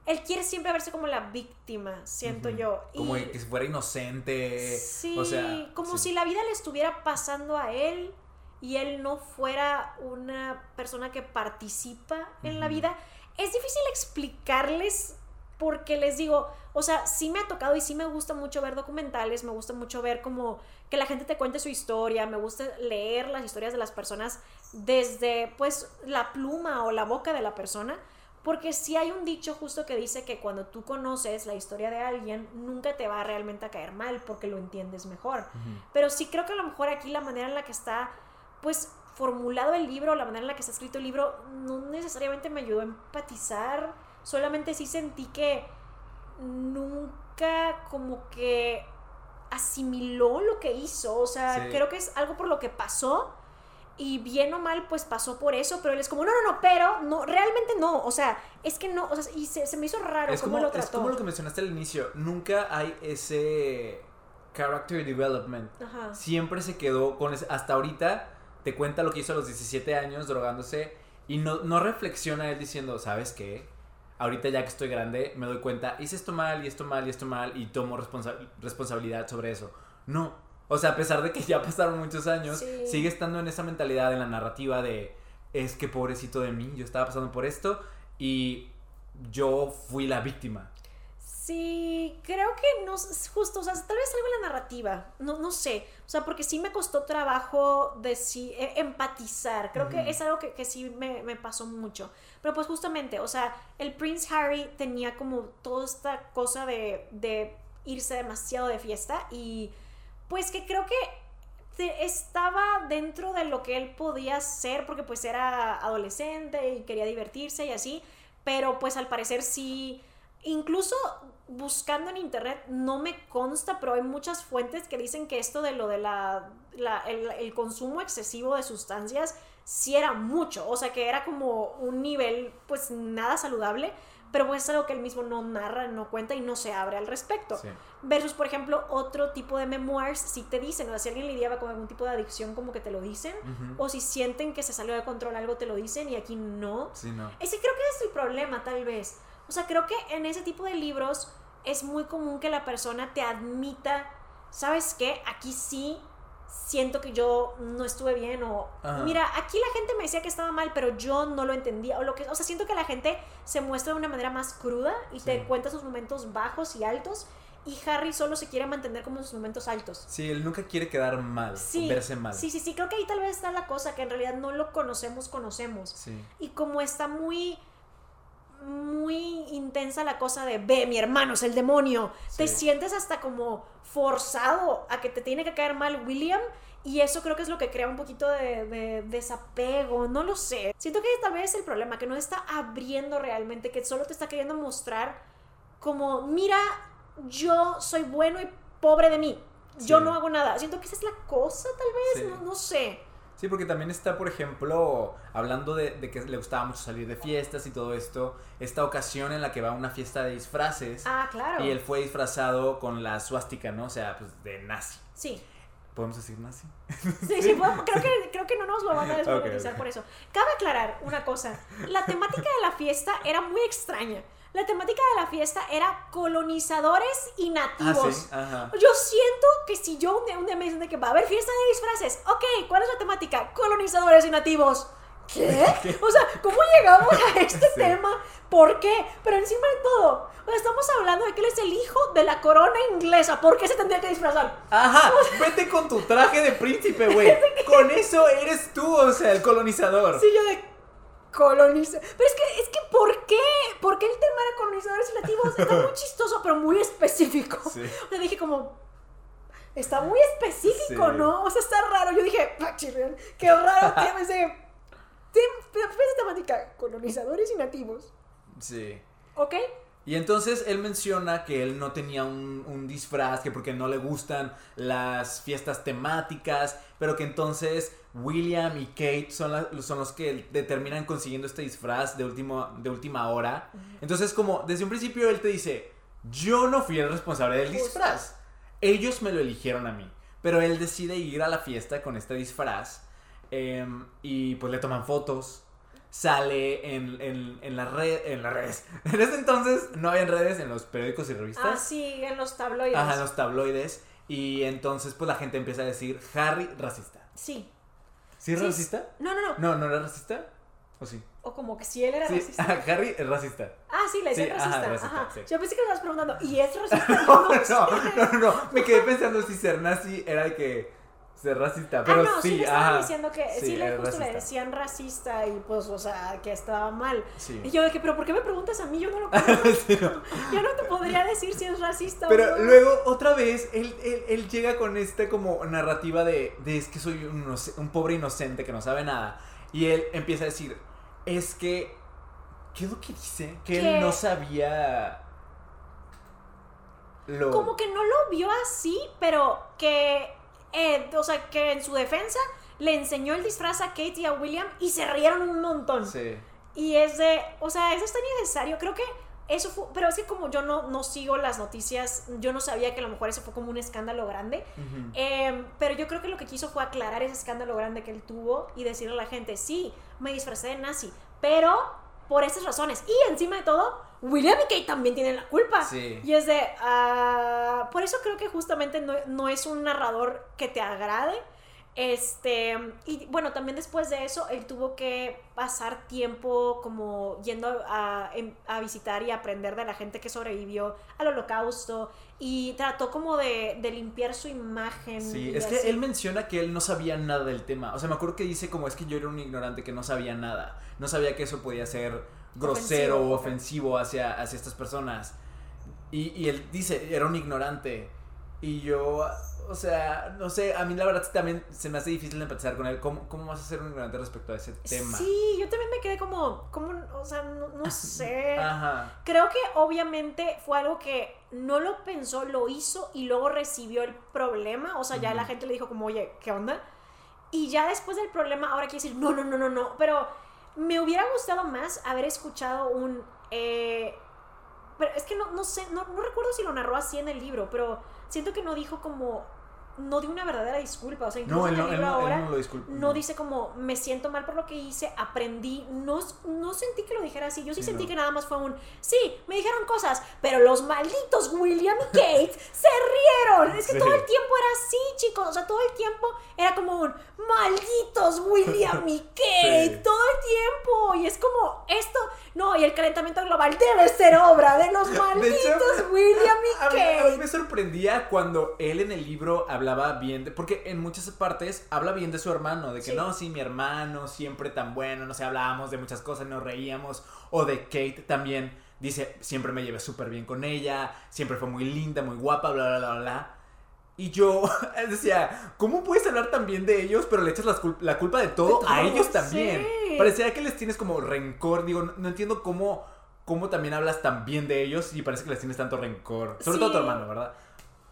él quiere siempre verse como la víctima, siento yo. Como que si fuera inocente. Sí, o sea, como sí. si la vida le estuviera pasando a él y él no fuera una persona que participa en la vida. Es difícil explicarles porque les digo, o sea, sí me ha tocado y sí me gusta mucho ver documentales, me gusta mucho ver como que la gente te cuente su historia, me gusta leer las historias de las personas desde pues la pluma o la boca de la persona, porque sí hay un dicho justo que dice que cuando tú conoces la historia de alguien, nunca te va realmente a caer mal porque lo entiendes mejor. Pero sí creo que a lo mejor aquí la manera en la que está, pues, formulado el libro, la manera en la que está escrito el libro, no necesariamente me ayudó a empatizar. Solamente sí sentí que nunca como que asimiló lo que hizo. O sea, Sí. creo que es algo por lo que pasó. Y bien o mal, pues pasó por eso, pero él es como, no, no, no, pero, no, realmente no, o sea, es que no, o sea, y se, se me hizo raro Es cómo como, lo es trató. como lo que mencionaste al inicio. Nunca hay ese character development. Ajá. Siempre se quedó con ese. Hasta ahorita te cuenta lo que hizo a los 17 años drogándose y no, no reflexiona él diciendo, ¿sabes qué? Ahorita ya que estoy grande me doy cuenta, hice esto mal y esto mal y esto mal y tomo responsa- responsabilidad sobre eso. No. O sea, a pesar de que ya pasaron muchos años, Sí. sigue estando en esa mentalidad, en la narrativa de, es que pobrecito de mí, yo estaba pasando por esto y yo fui la víctima. Sí, creo que no es justo, o sea, tal vez algo en la narrativa, no, no sé, o sea, porque sí me costó trabajo de sí, e- empatizar, creo que es algo que, que sí me, me pasó mucho, pero pues justamente, o sea, el Prince Harry tenía como toda esta cosa de, de irse demasiado de fiesta y pues que creo que estaba dentro de lo que él podía ser porque pues era adolescente y quería divertirse y así, pero pues al parecer sí, incluso buscando en internet no me consta, pero hay muchas fuentes que dicen que esto de lo de la, la- el, el consumo excesivo de sustancias sí era mucho, o sea que era como un nivel pues nada saludable, pero pues es algo que él mismo no narra, no cuenta y no se abre al respecto. Sí. Versus, por ejemplo, otro tipo de memoirs, si te dicen, o sea, si alguien lidiaba con algún tipo de adicción, como que te lo dicen, Ujú. o si sienten que se salió de control algo, te lo dicen, y aquí no. Sí, no. Ese creo que es el problema, tal vez. O sea, creo que en ese tipo de libros es muy común que la persona te admita, ¿sabes qué? Aquí sí siento que yo no estuve bien o Ajá. mira, aquí la gente me decía que estaba mal, pero yo no lo entendía o lo que, o sea, siento que la gente se muestra de una manera más cruda y te cuenta sus momentos bajos y altos y Harry solo se quiere mantener como en sus momentos altos. Sí, él nunca quiere quedar mal, Sí, verse mal. sí, sí, sí, creo que ahí tal vez está la cosa, que en realidad no lo conocemos, conocemos. Sí. Y como está muy muy intensa la cosa de ve, mi hermano es el demonio, te sientes hasta como forzado a que te tiene que caer mal William y eso creo que es lo que crea un poquito de, de desapego, no lo sé. Siento que tal vez es el problema, que no está abriendo realmente, que solo te está queriendo mostrar como, mira, yo soy bueno y pobre de mí, yo no hago nada. Siento que esa es la cosa tal vez, Sí. no, no sé. Sí, porque también está, por ejemplo, hablando de, de que le gustaba mucho salir de fiestas y todo esto, esta ocasión en la que va a una fiesta de disfraces Ah, claro. y él fue disfrazado con la suástica, ¿no? O sea, pues de nazi. Sí. ¿Podemos decir nazi? Sí, sí, podemos- creo, que, creo que no nos lo van a desmonetizar por eso. Cabe aclarar una cosa. La temática de la fiesta era muy extraña. La temática de la fiesta era colonizadores y Ah, nativos. sí. Yo siento que si yo un día, un día me dicen de que va a haber fiesta de disfraces, ok, ¿cuál es la temática? Colonizadores y nativos. ¿Qué? O sea, ¿cómo llegamos a este Sí. tema? ¿Por qué? Pero encima de todo, estamos hablando de que él es el hijo de la corona inglesa. ¿Por qué se tendría que disfrazar? Ajá, vete con tu traje de príncipe, güey. Con eso eres tú, o sea, el colonizador. Sí, yo de coloniza. Pero es que, es que, ¿por qué? ¿Por qué el tema era colonizadores y nativos? Está muy chistoso, pero muy específico. Sí. O sea, dije como, está muy específico, Sí. ¿no? O sea, está raro. Yo dije, ah, chirrión, qué raro tema ese. temática, colonizadores y nativos. Sí. ¿Ok? Y entonces él menciona que él no tenía un, un disfraz, que porque no le gustan las fiestas temáticas, pero que entonces William y Kate son, la- son los que determinan consiguiendo este disfraz de, último, de última hora. Entonces como desde un principio él te dice, yo no fui el responsable del disfraz, ellos me lo eligieron a mí, pero él decide ir a la fiesta con este disfraz em, y pues le toman fotos sale en, en, en, la red, en las redes. En ese entonces no había redes en los periódicos y Ah, revistas. sí, en los tabloides. Ajá, en los tabloides. Y entonces pues la gente empieza a decir Harry racista. Sí. ¿Sí es Sí, racista? No, no, no. No, ¿no era racista? ¿O sí? O como que si él era Sí, racista. Harry es racista. Ah, sí, le Sí, ajá, racista. racista, Ajá. sí. Yo pensé que me estabas preguntando, ¿y es racista? No, No, no, no, no, no. Me quedé pensando si ser nazi era de que ser racista. Pero ah, no, sí, sí, le estaban diciendo que sí, Sí, le, justo le decían racista y pues, o sea, que estaba mal. Sí. Y yo de que, pero ¿por qué me preguntas a mí? Yo no lo conozco. No. Yo no te podría decir si es racista Pero o no. luego, otra vez, él, él, él llega con esta como narrativa de, de es que soy un, pobre inocente que no sabe nada. Y él empieza a decir, es que, ¿qué es lo que dice? Que ¿Qué? él no sabía lo... Como que no lo vio así, pero que, eh, o sea, que en su defensa le enseñó el disfraz a Kate y a William y se rieron un montón. Sí. Y es de, o sea, eso está innecesario. Creo que eso fue, pero es que como yo no, no sigo las noticias, yo no sabía que a lo mejor eso fue como un escándalo grande. Eh, pero yo creo que lo que quiso fue aclarar ese escándalo grande que él tuvo y decirle a la gente, sí, me disfracé de nazi, pero por estas razones. Y encima de todo, William y Kate también tienen la culpa. Sí. Y es de, ah, por eso creo que justamente no, no es un narrador que te agrade. Este, y bueno, también después de eso, él tuvo que pasar tiempo como yendo a, em- a visitar y aprender de la gente que sobrevivió al holocausto y trató como de, de limpiar su imagen. Sí, es así. que él menciona que él no sabía nada del tema. O sea, me acuerdo que dice como es que yo era un ignorante que no sabía nada. No sabía que eso podía ser grosero Ofensivo. o ofensivo hacia, hacia estas personas. Y, y él dice, era un ignorante. Y yo, o sea, no sé, a mí la verdad también se me hace difícil empatizar con él. ¿Cómo, cómo vas a ser un ignorante respecto a ese tema? Sí, yo también me quedé como, como o sea, no, no sé. Ajá. Creo que obviamente fue algo que no lo pensó, lo hizo y luego recibió el problema. O sea, ya la gente le dijo como, oye, ¿qué onda? y ya después del problema, ahora quiere decir, no, no, no, no, no, pero me hubiera gustado más haber escuchado un... eh, pero es que no, no sé, no, no recuerdo si lo narró así en el libro, pero siento que no dijo como... No dio una verdadera disculpa, o sea, incluso No, él no, libro él ahora no lo disculpa. no dice como me siento mal por lo que hice, aprendí, no, no sentí que lo dijera así, yo sí, Sí, sentí que nada más fue un, sí, me dijeron cosas, pero los malditos William y Kate se rieron, es que Sí. todo el tiempo era así, chicos, o sea, todo el tiempo era como un, malditos William y Kate, Sí. todo el tiempo, y es como, esto, no, y el calentamiento global debe ser obra de los De hecho, malditos William y A mí, a mí Kate. me sorprendía cuando él en el libro hablaba bien de. Porque en muchas partes habla bien de su hermano. De que Sí. no, sí, mi hermano, siempre tan bueno. No sé, hablábamos de muchas cosas, nos reíamos. O de Kate también. Dice, siempre me llevé súper bien con ella. Siempre fue muy linda, muy guapa, bla, bla, bla, bla. Y yo decía, ¿cómo puedes hablar tan bien de ellos, pero le echas la, cul- la culpa de todo, De a todo, ellos también? sí. Parecía que les tienes como rencor. Digo, no, no entiendo cómo, cómo también hablas tan bien de ellos y parece que les tienes tanto rencor. Sobre todo a tu Sí. hermano, ¿verdad?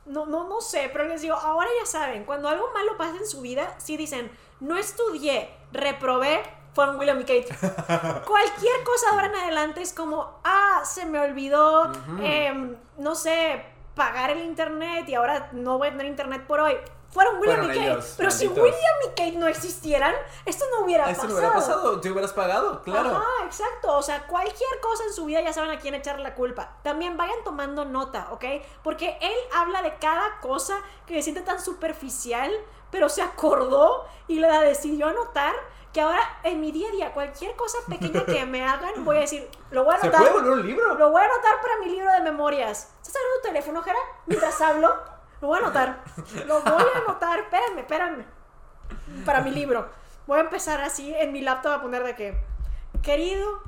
No, no, no sé, pero les digo, ahora ya saben, cuando algo malo pasa en su vida, si dicen, no estudié, reprobé, fueron William y Kate. Cualquier cosa ahora en adelante es como, ah, se me olvidó, em, no sé, pagar el internet y ahora no voy a tener internet por hoy. Fueron William Fueron y Kate. ellos, pero si malditos. William y Kate no existieran, esto no hubiera Esto pasado. no hubiera pasado, te hubieras pagado, claro. Ajá, exacto. O sea, cualquier cosa en su vida ya saben a quién echarle la culpa. También vayan tomando nota, ¿ok? Porque él habla de cada cosa que se siente tan superficial, pero se acordó y la decidió anotar. Que ahora en mi día a día, cualquier cosa pequeña que me hagan, voy a decir, lo voy a Se anotar. puede volver un libro. Lo voy a anotar para mi libro de memorias. ¿Estás agarrando tu teléfono, Jera? Mientras hablo, lo voy a anotar. Lo voy a anotar. Espérenme, espérenme. Para mi libro. Voy a empezar así en mi laptop a poner de que, querido,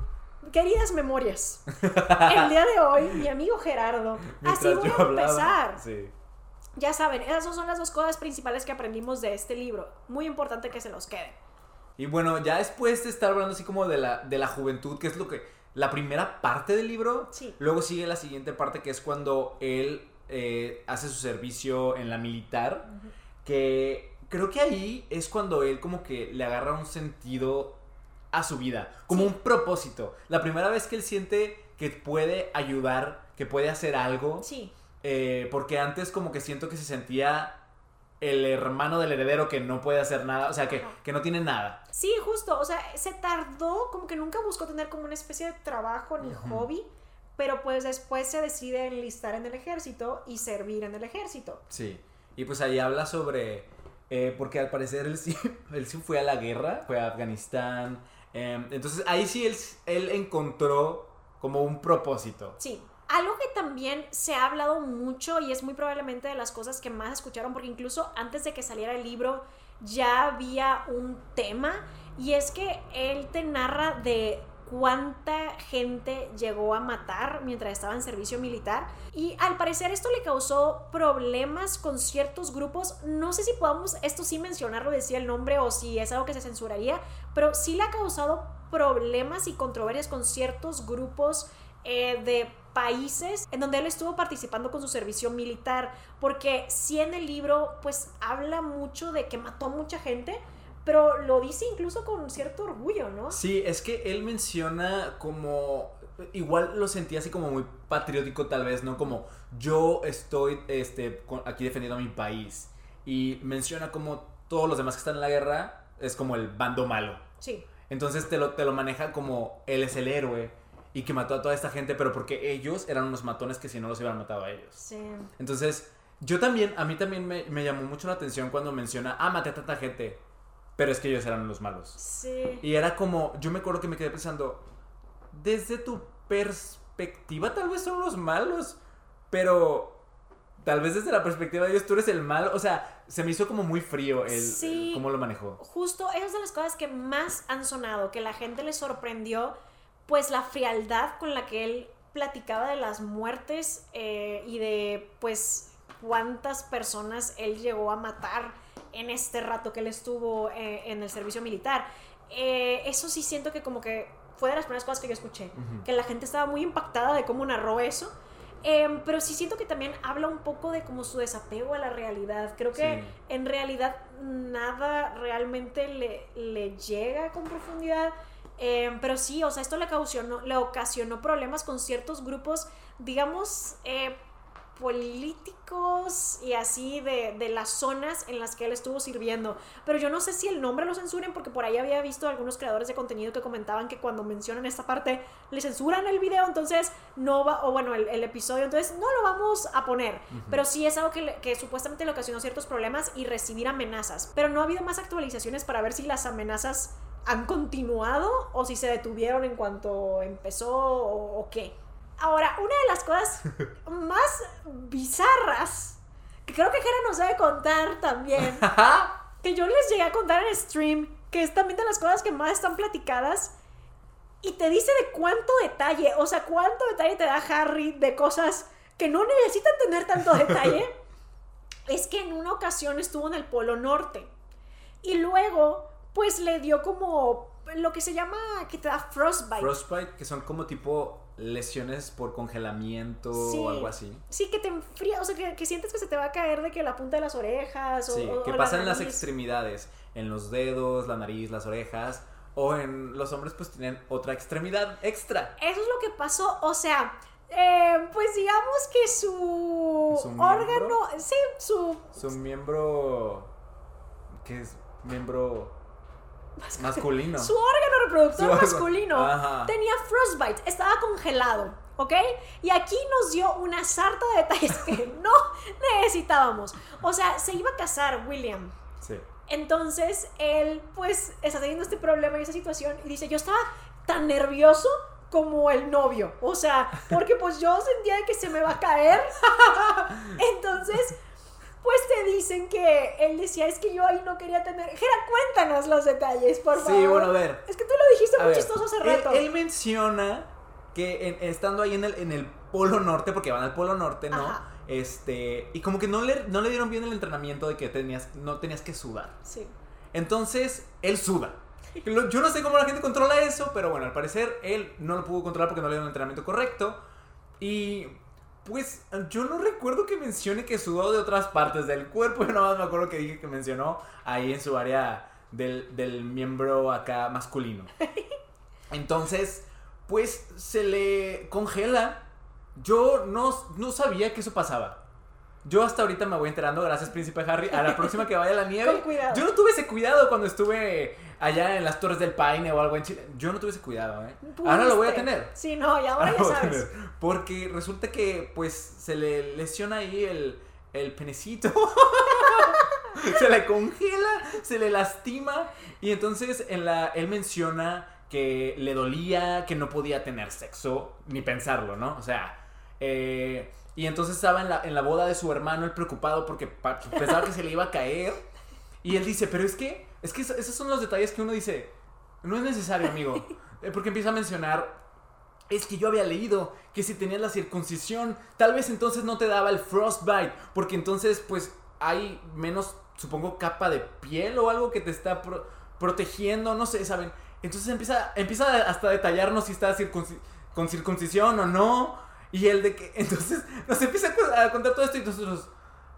queridas memorias. El día de hoy, mi amigo Gerardo. así voy a empezar. Sí. Ya saben, esas son las dos cosas principales que aprendimos de este libro. Muy importante que se los queden. Y bueno, ya después de estar hablando así como de la, de la juventud, que es lo que. La primera parte del libro. Sí. Luego sigue la siguiente parte que es cuando él eh, hace su servicio en la militar. Que creo que ahí es cuando él como que le agarra un sentido a su vida. Como Sí. un propósito. La primera vez que él siente que puede ayudar, que puede hacer algo. Sí. eh, porque antes como que siento que se sentía el hermano del heredero que no puede hacer nada. O sea, que, que no tiene nada. Sí, justo, o sea, se tardó, como que nunca buscó tener como una especie de trabajo ni hobby, pero pues después se decide enlistar en el ejército y servir en el ejército. Sí. Y pues ahí habla sobre. eh, porque al parecer él sí, él sí fue a la guerra, fue a Afganistán. em, entonces ahí sí él, él encontró como un propósito. Sí. Algo que también se ha hablado mucho y es muy probablemente de las cosas que más escucharon, porque incluso antes de que saliera el libro ya había un tema, y es que él te narra de cuánta gente llegó a matar mientras estaba en servicio militar. Y al parecer esto le causó problemas con ciertos grupos. No sé si podamos esto sí mencionarlo, decía el nombre, o si es algo que se censuraría, pero sí le ha causado problemas y controversias con ciertos grupos eh, de países en donde él estuvo participando con su servicio militar, porque sí en el libro pues habla mucho de que mató mucha gente, pero lo dice incluso con cierto orgullo, ¿no? Sí, es que él menciona como. Igual lo sentía así como muy patriótico, tal vez, ¿no? Como yo estoy este, aquí defendiendo a mi país. Y menciona como todos los demás que están en la guerra es como el bando malo. Sí, Entonces te lo, te lo maneja como él es el héroe y que mató a toda esta gente, pero porque ellos eran unos matones que si no los hubieran matado a ellos. sí. Entonces, yo también, a mí también me, me llamó mucho la atención cuando menciona, ah, maté a tanta gente, pero es que ellos eran los malos. Sí. Y era como, yo me acuerdo que me quedé pensando, desde tu perspectiva tal vez son los malos, pero tal vez desde la perspectiva de ellos tú eres el malo. O sea, se me hizo como muy frío el, Sí. el cómo lo manejó. Justo esas son las cosas que más han sonado, que la gente le sorprendió, pues la frialdad con la que él platicaba de las muertes eh, y de pues cuántas personas él llegó a matar en este rato que él estuvo eh, en el servicio militar. Eh, eso sí siento que como que fue de las primeras cosas que yo escuché, que la gente estaba muy impactada de cómo narró eso. Em, pero sí siento que también habla un poco de como su desapego a la realidad. Creo que Sí. en realidad nada realmente le, le llega con profundidad. Eh, pero sí, o sea, esto le ocasionó, le ocasionó problemas con ciertos grupos, digamos, eh, políticos y así de, de, las zonas en las que él estuvo sirviendo. Pero yo no sé si el nombre lo censuren porque por ahí había visto algunos creadores de contenido que comentaban que cuando mencionan esta parte le censuran el video, entonces no va, o bueno, el, el episodio, entonces no lo vamos a poner. Uh -huh. Pero sí es algo que, que supuestamente le ocasionó ciertos problemas y recibir amenazas. Pero no ha habido más actualizaciones para ver si las amenazas han continuado o si se detuvieron en cuanto empezó o, o qué. Ahora, una de las cosas más bizarras que creo que Jera nos debe contar también, que yo les llegué a contar en stream, que es también de las cosas que más están platicadas, y te dice de cuánto detalle, o sea, cuánto detalle te da Harry de cosas que no necesitan tener tanto detalle, es que en una ocasión estuvo en el Polo Norte y luego, pues le dio como lo que se llama, que te da frostbite. Frostbite, que son como tipo lesiones por congelamiento sí, o algo así. Sí, que te enfría, o sea, que, que, sientes que se te va a caer de que la punta de las orejas o, sí, que o pasa en las extremidades, en los dedos, la nariz, las orejas, o en los hombres pues tienen otra extremidad extra. Eso es lo que pasó, o sea, eh, pues digamos que su, ¿Su órgano, sí, su... Su miembro, ¿qué es? Miembro masculino. Su órgano reproductor Su masculino tenía frostbite, estaba congelado, ¿ok? Y aquí nos dio una sarta de detalles que no necesitábamos. O sea, se iba a casar William. Sí. Entonces, él, pues, está teniendo este problema y esa situación y dice, yo estaba tan nervioso como el novio. O sea, porque pues yo sentía que se me va a caer. Entonces, pues te dicen que él decía, es que yo ahí no quería tener... Jera, cuéntanos los detalles, por favor. Sí, bueno, a ver. Es que tú lo dijiste muy ver, chistoso hace rato. Él, él menciona que en, estando ahí en el, en el Polo Norte, porque van al Polo Norte, ¿no? Ajá. Este, y como que no le, no le dieron bien el entrenamiento de que tenías, no tenías que sudar. Sí. Entonces, él suda. Yo no sé cómo la gente controla eso, pero bueno, al parecer él no lo pudo controlar porque no le dieron el entrenamiento correcto. Y pues yo no recuerdo que mencione que sudó de otras partes del cuerpo. Yo nada más me acuerdo que dije que mencionó ahí en su área del, del miembro acá masculino. Entonces, pues se le congela. Yo no, no sabía que eso pasaba. Yo hasta ahorita me voy enterando, gracias Príncipe Harry, a la próxima que vaya a la nieve. Con cuidado. Yo no tuve ese cuidado cuando estuve allá en las Torres del Paine o algo en Chile. Yo no tuve ese cuidado, ¿eh? ¿Pudiste? Ahora lo voy a tener. Sí, no, y ahora, Ahora ya sabes. Porque resulta que, pues, se le lesiona ahí el, el penecito. se le congela, se le lastima. Y entonces en la, él menciona que le dolía, que no podía tener sexo, ni pensarlo, ¿no? O sea, eh, y entonces estaba en la, en la boda de su hermano, él preocupado porque pensaba que se le iba a caer. Y él dice, pero es que, es que es- esos son los detalles que uno dice, no es necesario, amigo. Eh, Porque empieza a mencionar, es que yo había leído que si tenías la circuncisión, tal vez entonces no te daba el frostbite, porque entonces pues hay menos, supongo, capa de piel o algo que te está pro- protegiendo, no sé, ¿saben? Entonces empieza, empieza hasta a detallarnos si está con circuncisión o no. Y el de que, entonces nos empieza a contar todo esto y nosotros,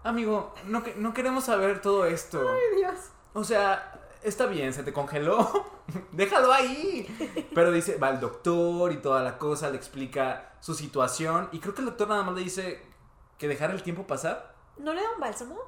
amigo, no, que- no queremos saber todo esto. Ay, Dios. O sea, está bien, se te congeló. Déjalo ahí. Pero dice, va el doctor y toda la cosa, le explica su situación. Y creo que el doctor nada más le dice que dejar el tiempo pasar. ¿No le da un bálsamo?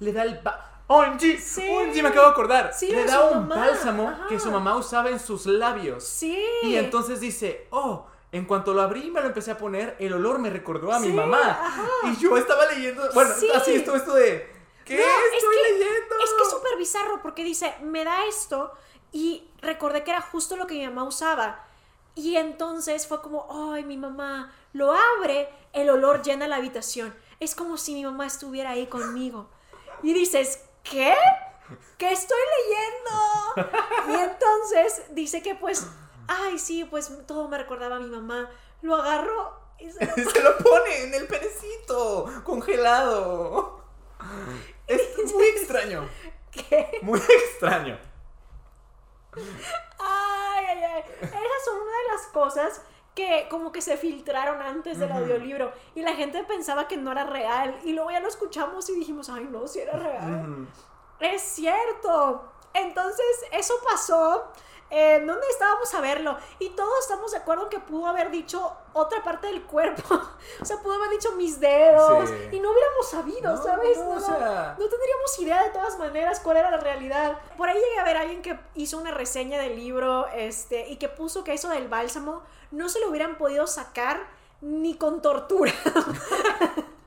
Le da el ba OMG, Sí. OMG, me acabo de acordar. Sí, le da un mamá. bálsamo Ajá. que su mamá usaba en sus labios. Sí. Y entonces dice, oh, en cuanto lo abrí y me lo empecé a poner, el olor me recordó a mi mamá. ajá. Y yo estaba leyendo, bueno, Sí. así estuvo esto de, ¿qué No, es estoy que- leyendo? Es que es súper bizarro porque dice, me da esto y recordé que era justo lo que mi mamá usaba. Y entonces fue como, ay, mi mamá lo abre, el olor llena la habitación. Es como si mi mamá estuviera ahí conmigo. Y dices, ¿qué? ¿Qué estoy leyendo? Y entonces dice que pues, ay, sí, pues todo me recordaba a mi mamá. Lo agarró y se lo Se lo pone en el penecito, congelado. Es muy extraño, ¿Qué? muy extraño. Ay, ay, ay. Esas son una de las cosas que como que se filtraron antes del audiolibro y la gente pensaba que no era real y luego ya lo escuchamos y dijimos, ay no, si era real. Mm. es cierto. Entonces, eso pasó. ¿En dónde estábamos a verlo? Y todos estamos de acuerdo que pudo haber dicho otra parte del cuerpo. o sea, pudo haber dicho mis dedos. Sí. Y no hubiéramos sabido, No, ¿sabes? no, o sea- no tendríamos idea de todas maneras cuál era la realidad. Por ahí llegué a ver a alguien que hizo una reseña del libro este, y que puso que eso del bálsamo no se lo hubieran podido sacar ni con tortura.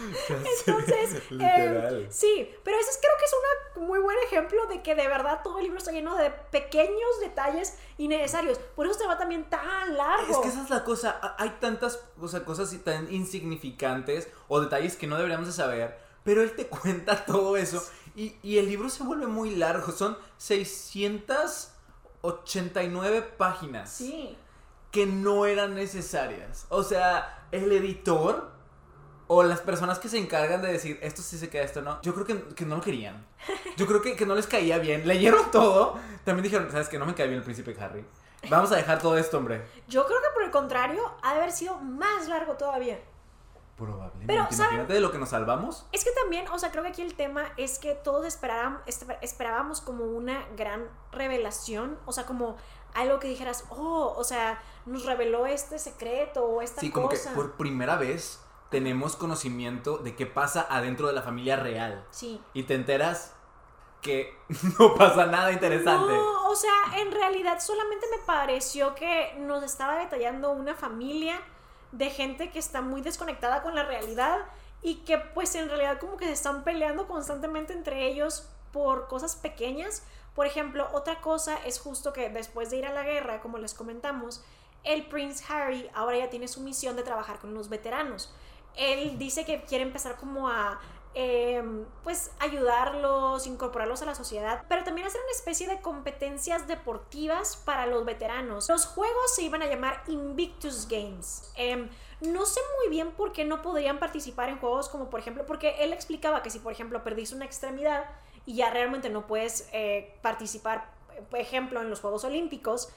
Entonces, eh, sí, pero ese es, creo que es un muy buen ejemplo de que de verdad todo el libro está lleno de pequeños detalles innecesarios. Por eso se va también tan largo. Es que esa es la cosa. Hay tantas o sea, cosas tan insignificantes o detalles que no deberíamos de saber. Pero él te cuenta todo eso. Y, y el libro se vuelve muy largo. Son 689 páginas Sí. que no eran necesarias. O sea, el editor o las personas que se encargan de decir esto sí se queda, esto no. Yo creo que, que no lo querían. Yo creo que, que no les caía bien. Leyeron todo. También dijeron, ¿sabes que No me cae bien el príncipe Harry. Vamos a dejar todo esto, hombre. Yo creo que por el contrario, ha de haber sido más largo todavía. Probablemente. Pero. Imagínate de lo que nos salvamos. Es que también, o sea, creo que aquí el tema es que todos esperábamos como una gran revelación, o sea, como algo que dijeras, oh, o sea, nos reveló este secreto o esta Sí, como que cosa. por primera vez tenemos conocimiento de qué pasa adentro de la familia real. Sí. Y te enteras que no pasa nada interesante. No, o sea, en realidad solamente me pareció que nos estaba detallando una familia de gente que está muy desconectada con la realidad y que pues en realidad como que se están peleando constantemente entre ellos por cosas pequeñas. Por ejemplo, otra cosa es justo que después de ir a la guerra, como les comentamos, el Prince Harry ahora ya tiene su misión de trabajar con los veteranos. Él dice que quiere empezar como a eh, pues ayudarlos, incorporarlos a la sociedad, pero también hacer una especie de competencias deportivas para los veteranos. Los juegos se iban a llamar Invictus Games. Em, no sé muy bien por qué no podrían participar en juegos como por ejemplo, porque él explicaba que si por ejemplo perdiste una extremidad y ya realmente no puedes eh, participar, por ejemplo, en los Juegos Olímpicos,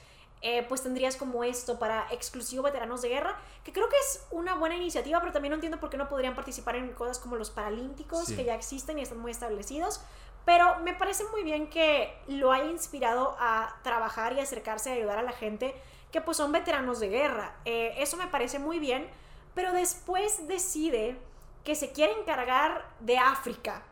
eh, pues tendrías como esto para exclusivo veteranos de guerra, que creo que es una buena iniciativa, pero también no entiendo por qué no podrían participar en cosas como los paralímpicos, Sí. que ya existen y están muy establecidos. Pero me parece muy bien que lo haya inspirado a trabajar y acercarse a ayudar a la gente que pues son veteranos de guerra. Eh, eso me parece muy bien, pero después decide que se quiere encargar de África,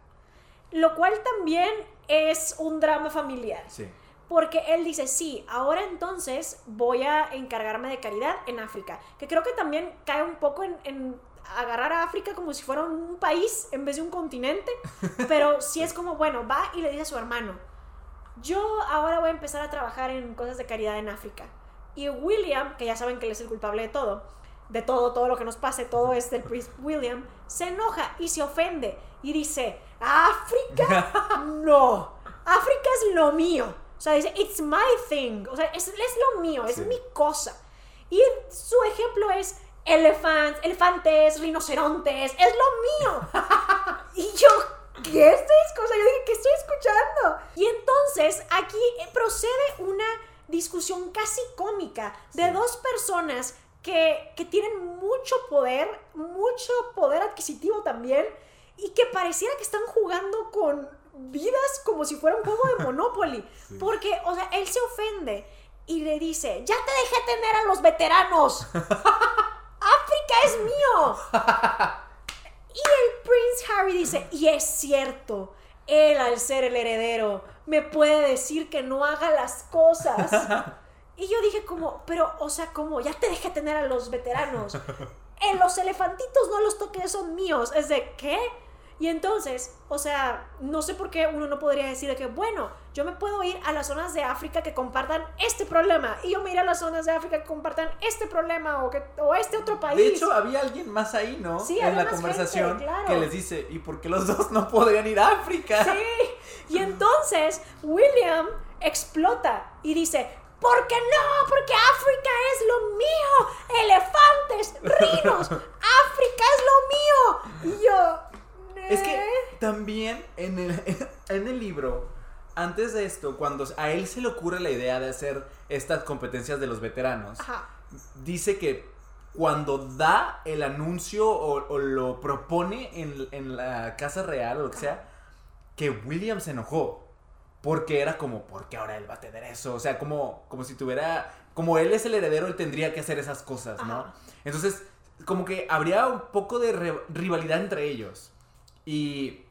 lo cual también es un drama familiar. Sí. Porque él dice, sí, ahora entonces voy a encargarme de caridad en África. Que creo que también cae un poco en, en agarrar a África como si fuera un país en vez de un continente. Pero sí es como, bueno, va y le dice a su hermano, yo ahora voy a empezar a trabajar en cosas de caridad en África. Y William, que ya saben que él es el culpable de todo, de todo, todo lo que nos pase, todo es del príncipe William, se enoja y se ofende y dice, África, no, África es lo mío. O sea, dice, it's my thing. O sea, es, es lo mío, es mi cosa. Y su ejemplo es elefantes, elefantes, rinocerontes, es lo mío. y yo, ¿qué estoy escuchando? Yo dije, ¿qué estoy escuchando? Y entonces aquí eh, procede una discusión casi cómica de Sí. dos personas que, que tienen mucho poder, mucho poder adquisitivo también, y que pareciera que están jugando con vidas como si fuera un juego de Monopoly. Sí. Porque, o sea, él se ofende y le dice, ya te dejé tener a los veteranos. África es mío. Y el Prince Harry dice, y es cierto, él al ser el heredero me puede decir que no haga las cosas. Y yo dije como, pero, o sea, como, ya te dejé tener a los veteranos. En los elefantitos no los toques, son míos. Es de, ¿qué? Y entonces, o sea, no sé por qué uno no podría decir de que, bueno, yo me puedo ir a las zonas de África que compartan este problema y yo me iré a las zonas de África que compartan este problema o, que, o este otro país. De hecho, había alguien más ahí, ¿no? Sí, en había la más conversación gente, claro. que les dice, ¿y por qué los dos no podrían ir a África? Sí. Y entonces William explota y dice, ¿por qué no? Porque África es lo mío. Elefantes, rinos, África es lo mío. Y yo... Es que también en el, en el libro, antes de esto, cuando a él se le ocurre la idea de hacer estas competencias de los veteranos, Ajá. dice que cuando da el anuncio o, o lo propone en, en la casa real o lo que sea, que William se enojó. Porque era como, ¿por qué ahora él va a tener eso? O sea, como, como si tuviera. Como él es el heredero, él tendría que hacer esas cosas, ¿no? Ajá. Entonces, como que habría un poco de rivalidad entre ellos. Y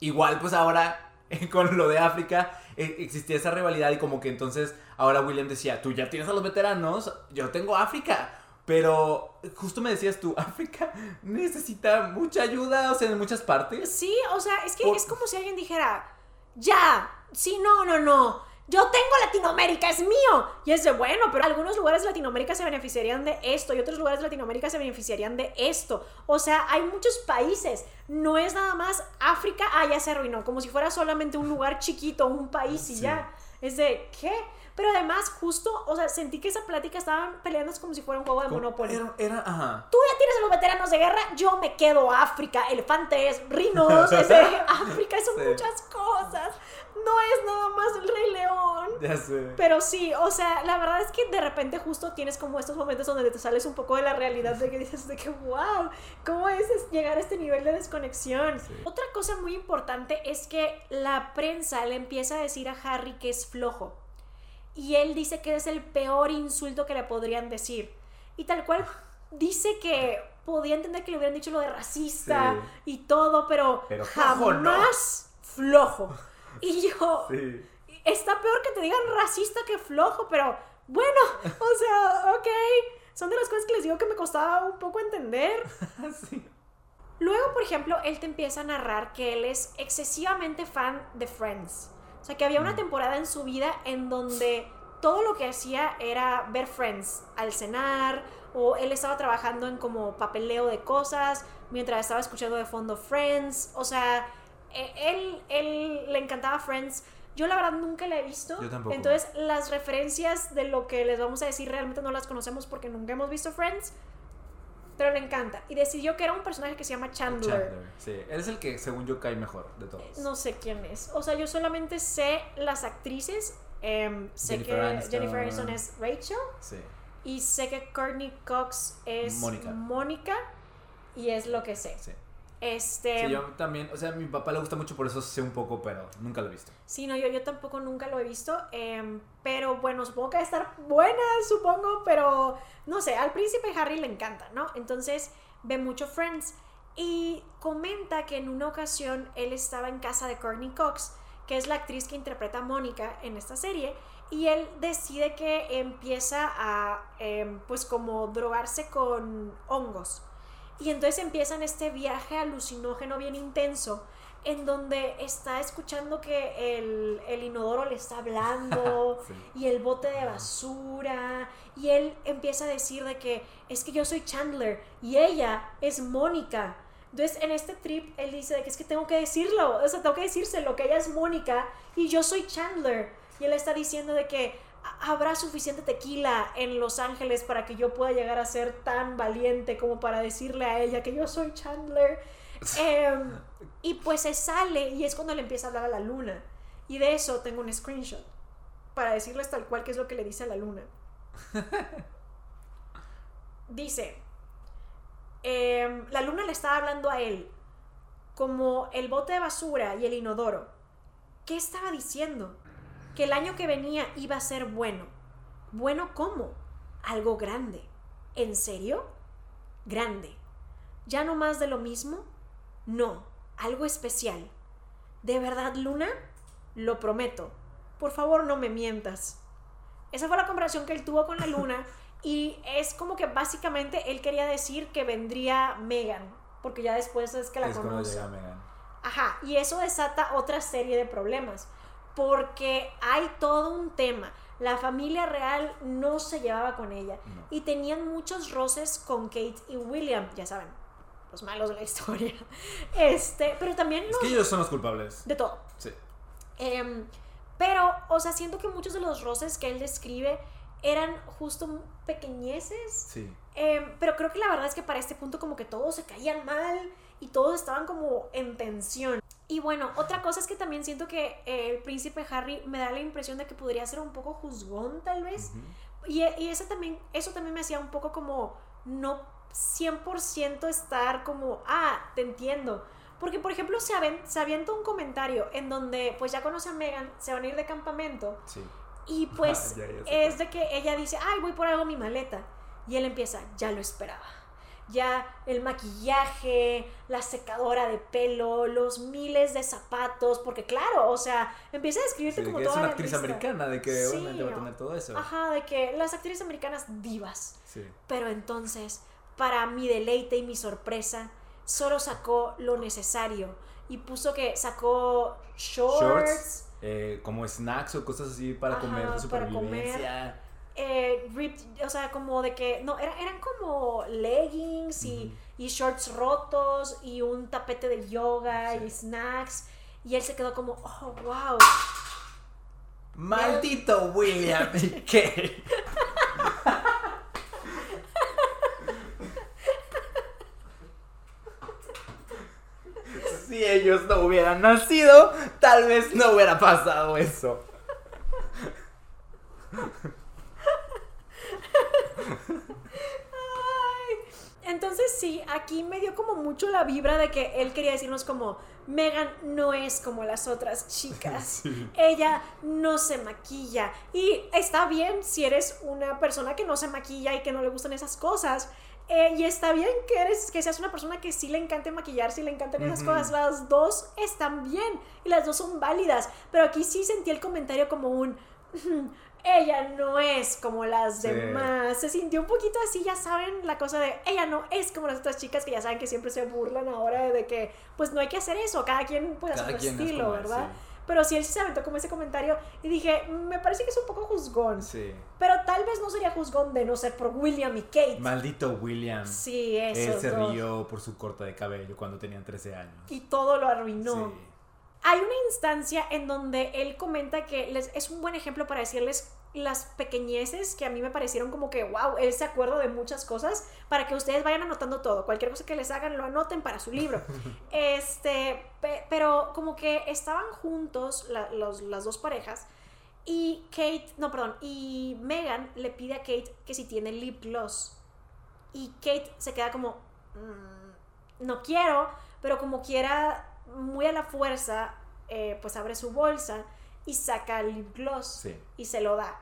igual, pues ahora, con lo de África, e- existía esa rivalidad y como que entonces ahora William decía, tú ya tienes a los veteranos, yo tengo África. Pero justo me decías tú, África necesita mucha ayuda, o sea, en muchas partes. Sí, o sea, es que es como si alguien dijera, ya, sí, no, no, no. Yo tengo Latinoamérica, es mío. Y es de bueno, pero algunos lugares de Latinoamérica se beneficiarían de esto y otros lugares de Latinoamérica se beneficiarían de esto. O sea, hay muchos países. No es nada más África, ah, ya se arruinó. Como si fuera solamente un lugar chiquito, un país y Sí. ya. Es de, ¿qué? Pero además, justo, o sea, sentí que esa plática estaban peleando como si fuera un juego de Monopoly. Era, era, ajá. Tú ya tienes a los veteranos de guerra, yo me quedo África, elefantes, rinos, ese, África son Sí. muchas cosas. No es nada más el Rey León. Ya sé. Pero sí, o sea, la verdad es que de repente justo tienes como estos momentos donde te sales un poco de la realidad de que dices de que wow, ¿cómo es es llegar a este nivel de desconexión? Sí. Otra cosa muy importante es que la prensa le empieza a decir a Harry que es flojo. Y él dice que es el peor insulto que le podrían decir. Y tal cual dice que podía entender que le hubieran dicho lo de racista y todo, pero, Pero flojo no. jamás flojo. Y yo, Sí. está peor que te digan racista que flojo, pero bueno, o sea, ok. Son de las cosas que les digo que me costaba un poco entender. sí. Luego, por ejemplo, él te empieza a narrar que él es excesivamente fan de Friends. O sea, que había una Mm. temporada en su vida en donde todo lo que hacía era ver Friends al cenar o él estaba trabajando en como papeleo de cosas mientras estaba escuchando de fondo Friends. O sea, e- él, él le encantaba Friends. Yo la verdad nunca la he visto. Yo tampoco. Entonces las referencias de lo que les vamos a decir realmente no las conocemos porque nunca hemos visto Friends. Pero le encanta. Y decidió que era un personaje que se llama Chandler. Chandler. Sí, él es el que según yo cae mejor de todos. No sé quién es. O sea, yo solamente sé las actrices. Em, sé Jennifer que Aniston. Jennifer Aniston es Rachel. Sí. Y sé que Courtney Cox es Mónica. Mónica. Y es lo que sé. Sí. Este. Sí, yo también, o sea, a mi papá le gusta mucho, por eso sé un poco, pero nunca lo he visto. Sí, no, yo, yo tampoco nunca lo he visto. em, pero bueno, supongo que va a estar buena, supongo. Pero no sé, al príncipe Harry le encanta, ¿no? Entonces ve mucho Friends. Y comenta que en una ocasión él estaba en casa de Courtney Cox, que es la actriz que interpreta a Mónica en esta serie. Y él decide que empieza a, em, pues como drogarse con hongos. Y entonces empiezan este viaje alucinógeno bien intenso en donde está escuchando que el, el inodoro le está hablando Sí. y el bote de basura y él empieza a decir de que es que yo soy Chandler y ella es Mónica. Entonces en este trip él dice de que es que tengo que decirlo, o sea, tengo que decírselo, que ella es Mónica y yo soy Chandler. Y él está diciendo de que "Ha- habrá suficiente tequila en Los Ángeles para que yo pueda llegar a ser tan valiente como para decirle a ella que yo soy Chandler. Em, y pues se sale y es cuando le empieza a hablar a la luna. Y de eso tengo un screenshot para decirles tal cual qué es lo que le dice a la luna. Dice, em, la luna le estaba hablando a él como el bote de basura y el inodoro. ¿Qué estaba diciendo? Que el año que venía iba a ser bueno. ¿Bueno cómo? Algo grande. ¿En serio? Grande. ¿Ya no más de lo mismo? No, algo especial. ¿De verdad, Luna? Lo prometo. Por favor, no me mientas. Esa fue la conversación que él tuvo con la Luna y es como que básicamente él quería decir que vendría Megan, porque ya después es que la es conoce. llega Megan. Ajá, y eso desata otra serie de problemas, porque hay todo un tema. La familia real no se llevaba con ella No. y tenían muchos roces con Kate y William, ya saben, los malos de la historia. Este, pero también Es los- que ellos son los culpables. de todo. Sí. Em, pero, o sea, siento que muchos de los roces que él describe eran justo pequeñeces. Sí. Em, pero creo que la verdad es que para este punto como que todos se caían mal y todos estaban como en tensión. Y bueno, otra cosa es que también siento que eh, el príncipe Harry me da la impresión de que podría ser un poco juzgón tal vez. Y, y ese también, eso también me hacía un poco como no 100% estar como, ah, te entiendo. Porque, por ejemplo, se, se avienta un comentario en donde, pues ya conoce a Megan, se van a ir de campamento. Sí. Y pues Ya, ya sé es de que ella dice, ay, voy por algo a mi maleta. Y él empieza, ya lo esperaba. Ya el maquillaje, la secadora de pelo, los miles de zapatos, porque claro, o sea, empieza a describirte Sí, de como que es toda una la actriz americana, de que Sí, obviamente va a tener todo eso. Ajá, de que las actrices americanas divas. Sí. Pero entonces, para mi deleite y mi sorpresa, solo sacó lo necesario. Y puso que sacó shorts, Shorts, eh, como snacks o cosas así para Ajá, comer de para supervivencia. Eh, ripped- o sea, como de que, no, era- eran como leggings y, y shorts rotos y un tapete de yoga Sí. y snacks. Y él se quedó como, oh, wow. Maldito William y Kate. Si ellos no hubieran nacido, tal vez no hubiera pasado eso. Entonces sí, aquí me dio como mucho la vibra de que él quería decirnos como, Megan no es como las otras chicas. Ella no se maquilla. Y está bien si eres una persona que no se maquilla y que no le gustan esas cosas. Eh, y está bien que, eres, que seas una persona que sí le encante maquillarse y le encantan esas cosas. Las dos están bien y las dos son válidas. Pero aquí sí sentí el comentario como un... Ella no es como las Sí. demás. Se sintió un poquito así, ya saben, la cosa de ella no es como las otras chicas que ya saben que siempre se burlan ahora de que pues no hay que hacer eso, cada quien puede hacer su estilo, es, ¿verdad? sí. Pero sí él sí se aventó como ese comentario y dije, "Mm, me parece que es un poco juzgón. Sí. Pero tal vez no sería juzgón de no ser por William y Kate. Maldito William. sí, Él eso. se rió por su corte de cabello cuando tenían 13 años. Y todo lo arruinó. Sí. Hay una instancia en donde él comenta que les, es un buen ejemplo para decirles las pequeñeces que a mí me parecieron como que, wow, él se acuerda de muchas cosas para que ustedes vayan anotando todo. Cualquier cosa que les hagan, lo anoten para su libro. este, pe- pero como que estaban juntos la- los- las dos parejas y Kate, no, perdón, y Megan le pide a Kate que si tiene lip gloss. Y Kate se queda como, "Mm, no quiero, pero como quiera, muy a la fuerza, eh, pues abre su bolsa y saca el lip gloss Sí. y se lo da.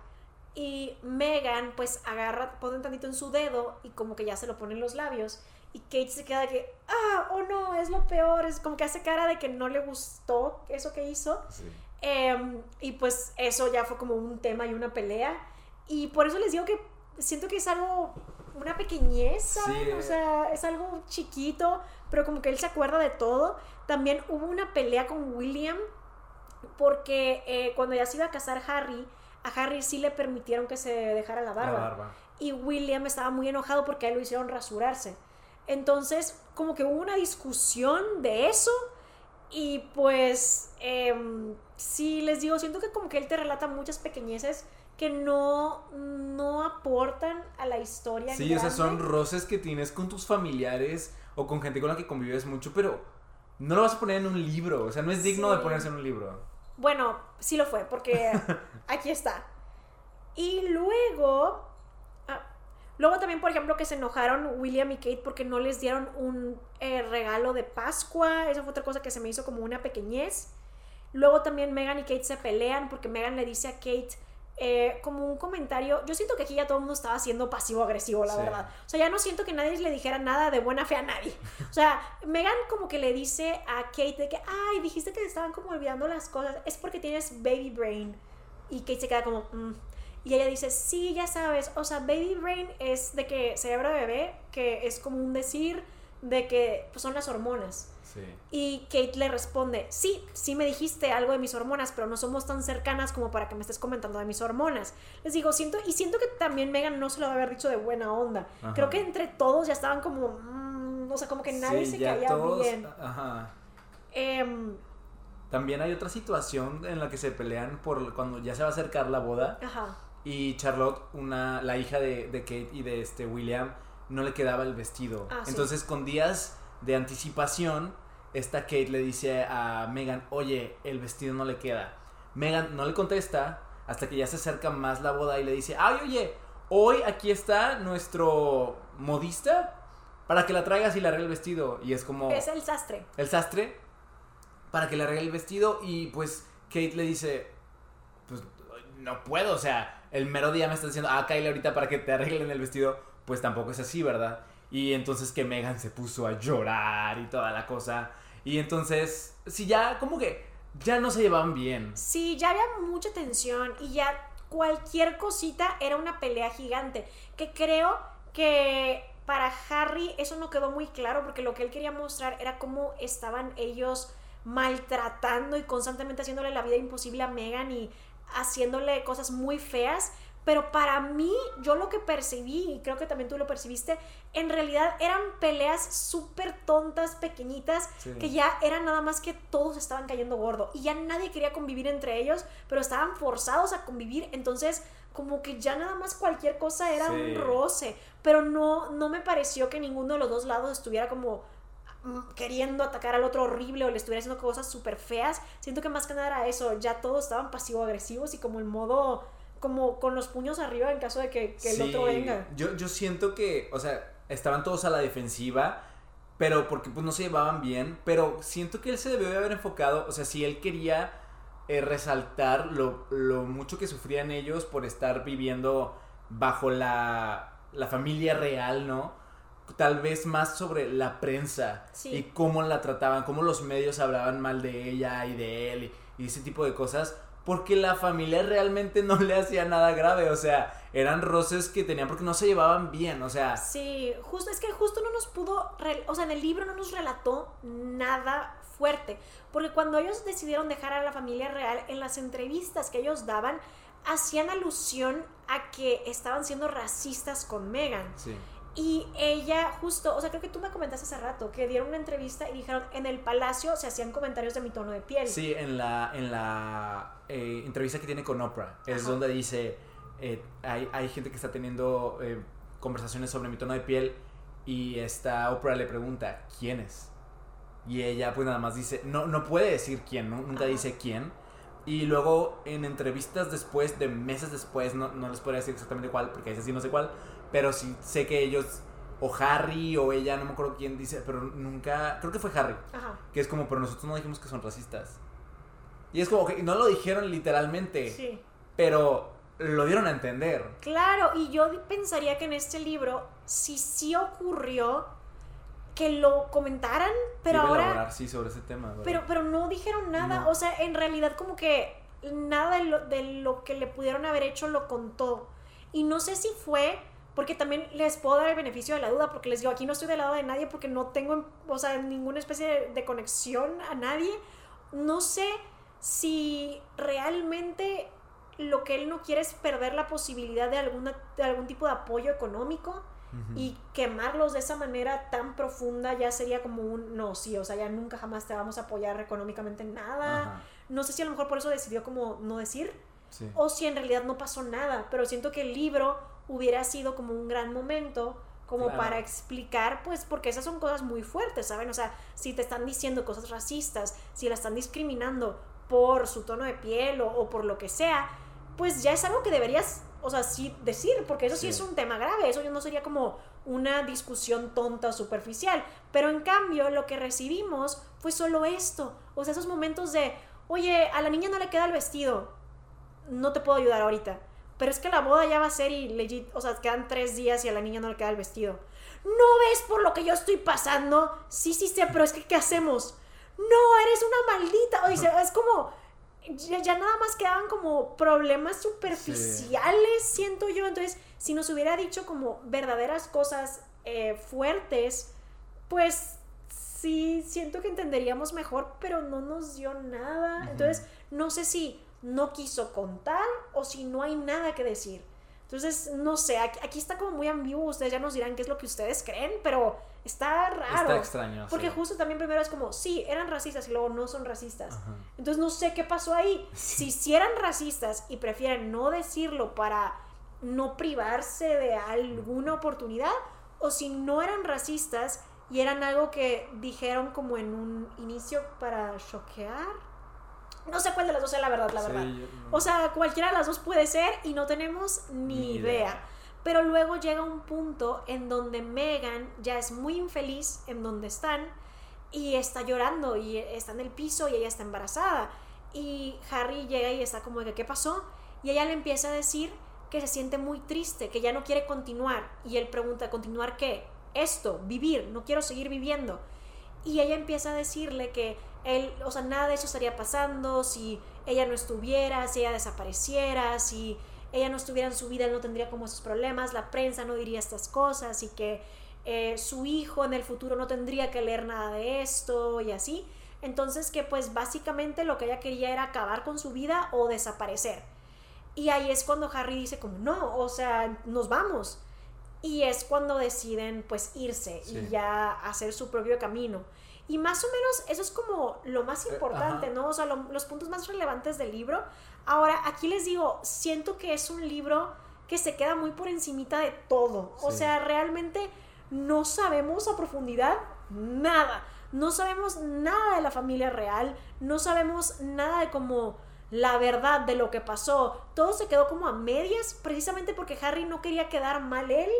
Y Megan pues agarra, pone un tantito en su dedo y como que ya se lo pone en los labios. Y Kate se queda de que, ah, oh no, es lo peor. Es como que hace cara de que no le gustó eso que hizo. Sí. Em, y pues eso ya fue como un tema y una pelea. Y por eso les digo que siento que es algo, una pequeñez, ¿saben? Sí. O sea, es algo chiquito, pero como que él se acuerda de todo. También hubo una pelea con William porque eh, cuando ya se iba a casar Harry, a Harry sí le permitieron que se dejara la barba. La barba. Y William estaba muy enojado porque a él lo hicieron rasurarse. Entonces, como que hubo una discusión de eso. Y pues, em, sí, les digo, siento que como que él te relata muchas pequeñeces que no, no aportan a la historia. Sí, o sea, son roces que tienes con tus familiares o con gente con la que convives mucho, pero no lo vas a poner en un libro. O sea, no es digno Sí. de ponerse en un libro. Bueno, sí lo fue, porque aquí está. Y luego, ah, luego también, por ejemplo, que se enojaron William y Kate porque no les dieron un eh, regalo de Pascua. Esa fue otra cosa que se me hizo como una pequeñez. Luego también Megan y Kate se pelean porque Megan le dice a Kate eh, como un comentario. Yo siento que aquí ya todo el mundo estaba siendo pasivo-agresivo, la Sí. verdad. O sea, ya no siento que nadie le dijera nada de buena fe a nadie. O sea, Megan como que le dice a Kate de que, ay, dijiste que te estaban como olvidando las cosas. Es porque tienes baby brain. Y Kate se queda como, "Mm". Y ella dice, sí, ya sabes. O sea, baby brain es de que cerebro de bebé, que es como un decir de que pues, son las hormonas. Sí. Y Kate le responde, sí, sí me dijiste algo de mis hormonas, pero no somos tan cercanas como para que me estés comentando de mis hormonas. Les digo, siento, y siento que también Megan no se lo debe haber dicho de buena onda. Ajá. Creo que entre todos ya estaban como, mm, o sea, como que nadie Sí, se caía todos- bien. Ajá. Em, También hay otra situación en la que se pelean por cuando ya se va a acercar la boda ajá, y Charlotte, una, la hija de, de Kate y de este William, no le quedaba el vestido. Ah, sí. Entonces con días de anticipación, esta Kate le dice a Megan, oye, el vestido no le queda. Megan no le contesta hasta que ya se acerca más la boda y le dice, ay, oye, hoy aquí está nuestro modista para que la traigas y le arregle el vestido. Y es como... Es el sastre. El sastre, para que le arregle el vestido y pues Kate le dice, pues no puedo, o sea, el mero día me está diciendo, ah, Kyle ahorita para que te arreglen el vestido, pues tampoco es así, ¿verdad? Y entonces que Megan se puso a llorar y toda la cosa. Y entonces, sí, ya como que ya no se llevaban bien. Sí, ya había mucha tensión y ya cualquier cosita era una pelea gigante. Que creo que para Harry eso no quedó muy claro porque lo que él quería mostrar era cómo estaban ellos maltratando y constantemente haciéndole la vida imposible a Megan y haciéndole cosas muy feas. Pero para mí, yo lo que percibí, y creo que también tú lo percibiste, en realidad eran peleas súper tontas, pequeñitas, que ya era nada más que todos estaban cayendo gordo. Y ya nadie quería convivir entre ellos, pero estaban forzados a convivir. Entonces, como que ya nada más cualquier cosa era un roce. Pero no, no me pareció que ninguno de los dos lados estuviera como mm, queriendo atacar al otro horrible o le estuviera haciendo cosas súper feas. Siento que más que nada era eso, ya todos estaban pasivo-agresivos y como el modo como con los puños arriba en caso de que, el otro venga. Yo, yo siento que, o sea, estaban todos a la defensiva, pero porque pues no se llevaban bien, pero siento que él se debió de haber enfocado, o sea, si él quería eh, resaltar lo, lo, mucho que sufrían ellos por estar viviendo bajo la, la familia real, ¿no? Tal vez más sobre la prensa y cómo la trataban, cómo los medios hablaban mal de ella y de él y ese tipo de cosas porque la familia realmente no le hacía nada grave, o sea, eran roces que tenían porque no se llevaban bien, o sea. Sí, justo, es que justo no nos pudo, o sea, en el libro no nos relató nada fuerte, porque cuando ellos decidieron dejar a la familia real, en las entrevistas que ellos daban, hacían alusión a que estaban siendo racistas con Megan. Sí. Y ella justo, o sea, creo que tú me comentaste hace rato que dieron una entrevista y dijeron, en el palacio se hacían comentarios de mi tono de piel. Sí, en la, en la eh, entrevista que tiene con Oprah, es donde dice, eh, hay, hay, gente que está teniendo eh, conversaciones sobre mi tono de piel y esta Oprah le pregunta, ¿quién es? Y ella pues nada más dice, no, no puede decir quién, nunca dice quién. Y luego en entrevistas después, de meses después, no, no les podría decir exactamente cuál, porque ese sí no sé cuál, pero sí sé que ellos, o Harry o ella, no me acuerdo quién dice, pero nunca, creo que fue Harry, Ajá. que es como, pero nosotros no dijimos que son racistas. Y es como que no lo dijeron literalmente, sí. pero lo dieron a entender. Claro, y yo pensaría que en este libro, si sí ocurrió que lo comentaran, pero ahora... sí, sobre ese tema. Pero, pero no dijeron nada, o sea, en realidad como que nada de lo, de lo que le pudieron haber hecho lo contó. Y no sé si fue porque también les puedo dar el beneficio de la duda, porque les digo, aquí no estoy del lado de nadie porque no tengo, o sea, ninguna especie de, conexión a nadie. No sé si realmente lo que él no quiere es perder la posibilidad de, alguna, de algún tipo de apoyo económico y quemarlos de esa manera tan profunda ya sería como un no, sí, o sea, ya nunca jamás te vamos a apoyar económicamente en nada. No sé si a lo mejor por eso decidió como no decir o si en realidad no pasó nada, pero siento que el libro hubiera sido como un gran momento como para explicar, pues, porque esas son cosas muy fuertes, ¿saben? O sea, si te están diciendo cosas racistas, si la están discriminando por su tono de piel o, por lo que sea, pues ya es algo que deberías, o sea, sí decir, porque eso sí, es un tema grave, eso no sería como una discusión tonta o superficial, pero en cambio lo que recibimos fue solo esto, o sea, esos momentos de, oye, a la niña no le queda el vestido, no te puedo ayudar ahorita pero es que la boda ya va a ser y legit, o sea, quedan tres días y a la niña no le queda el vestido. ¿No ves por lo que yo estoy pasando? Sí, sí sé, pero es que ¿qué hacemos? No, eres una maldita. O es como, ya, nada más quedaban como problemas superficiales, siento yo. Entonces, si nos hubiera dicho como verdaderas cosas eh, fuertes, pues sí, siento que entenderíamos mejor, pero no nos dio nada. Entonces, no sé si no quiso contar o si no hay nada que decir. Entonces, no sé, aquí, está como muy ambiguo, ustedes ya nos dirán qué es lo que ustedes creen, pero está raro. Está extraño. Porque justo también primero es como, sí, eran racistas y luego no son racistas. Entonces, no sé qué pasó ahí. Si, si eran racistas y prefieren no decirlo para no privarse de alguna oportunidad, o si no eran racistas y eran algo que dijeron como en un inicio para choquear no sé cuál de las dos es la verdad, la verdad. O sea, cualquiera de las dos puede ser y no tenemos ni, idea. Pero luego llega un punto en donde Megan ya es muy infeliz en donde están y está llorando y está en el piso y ella está embarazada. Y Harry llega y está como de ¿qué pasó? Y ella le empieza a decir que se siente muy triste, que ya no quiere continuar. Y él pregunta, ¿continuar qué? Esto, vivir, no quiero seguir viviendo. Y ella empieza a decirle que él, o sea, nada de eso estaría pasando si ella no estuviera, si ella desapareciera, si ella no estuviera en su vida, él no tendría como esos problemas, la prensa no diría estas cosas y que eh, su hijo en el futuro no tendría que leer nada de esto y así. Entonces que pues básicamente lo que ella quería era acabar con su vida o desaparecer. Y ahí es cuando Harry dice como, no, o sea, nos vamos. Y es cuando deciden pues irse y ya hacer su propio camino. Y más o menos eso es como lo más eh, importante, ¿no? O sea, los puntos más relevantes del libro. Ahora, aquí les digo, siento que es un libro que se queda muy por encimita de todo. O sea, realmente no sabemos a profundidad nada. No sabemos nada de la familia real, no sabemos nada de cómo la verdad de lo que pasó. Todo se quedó como a medias, precisamente porque Harry no quería quedar mal él.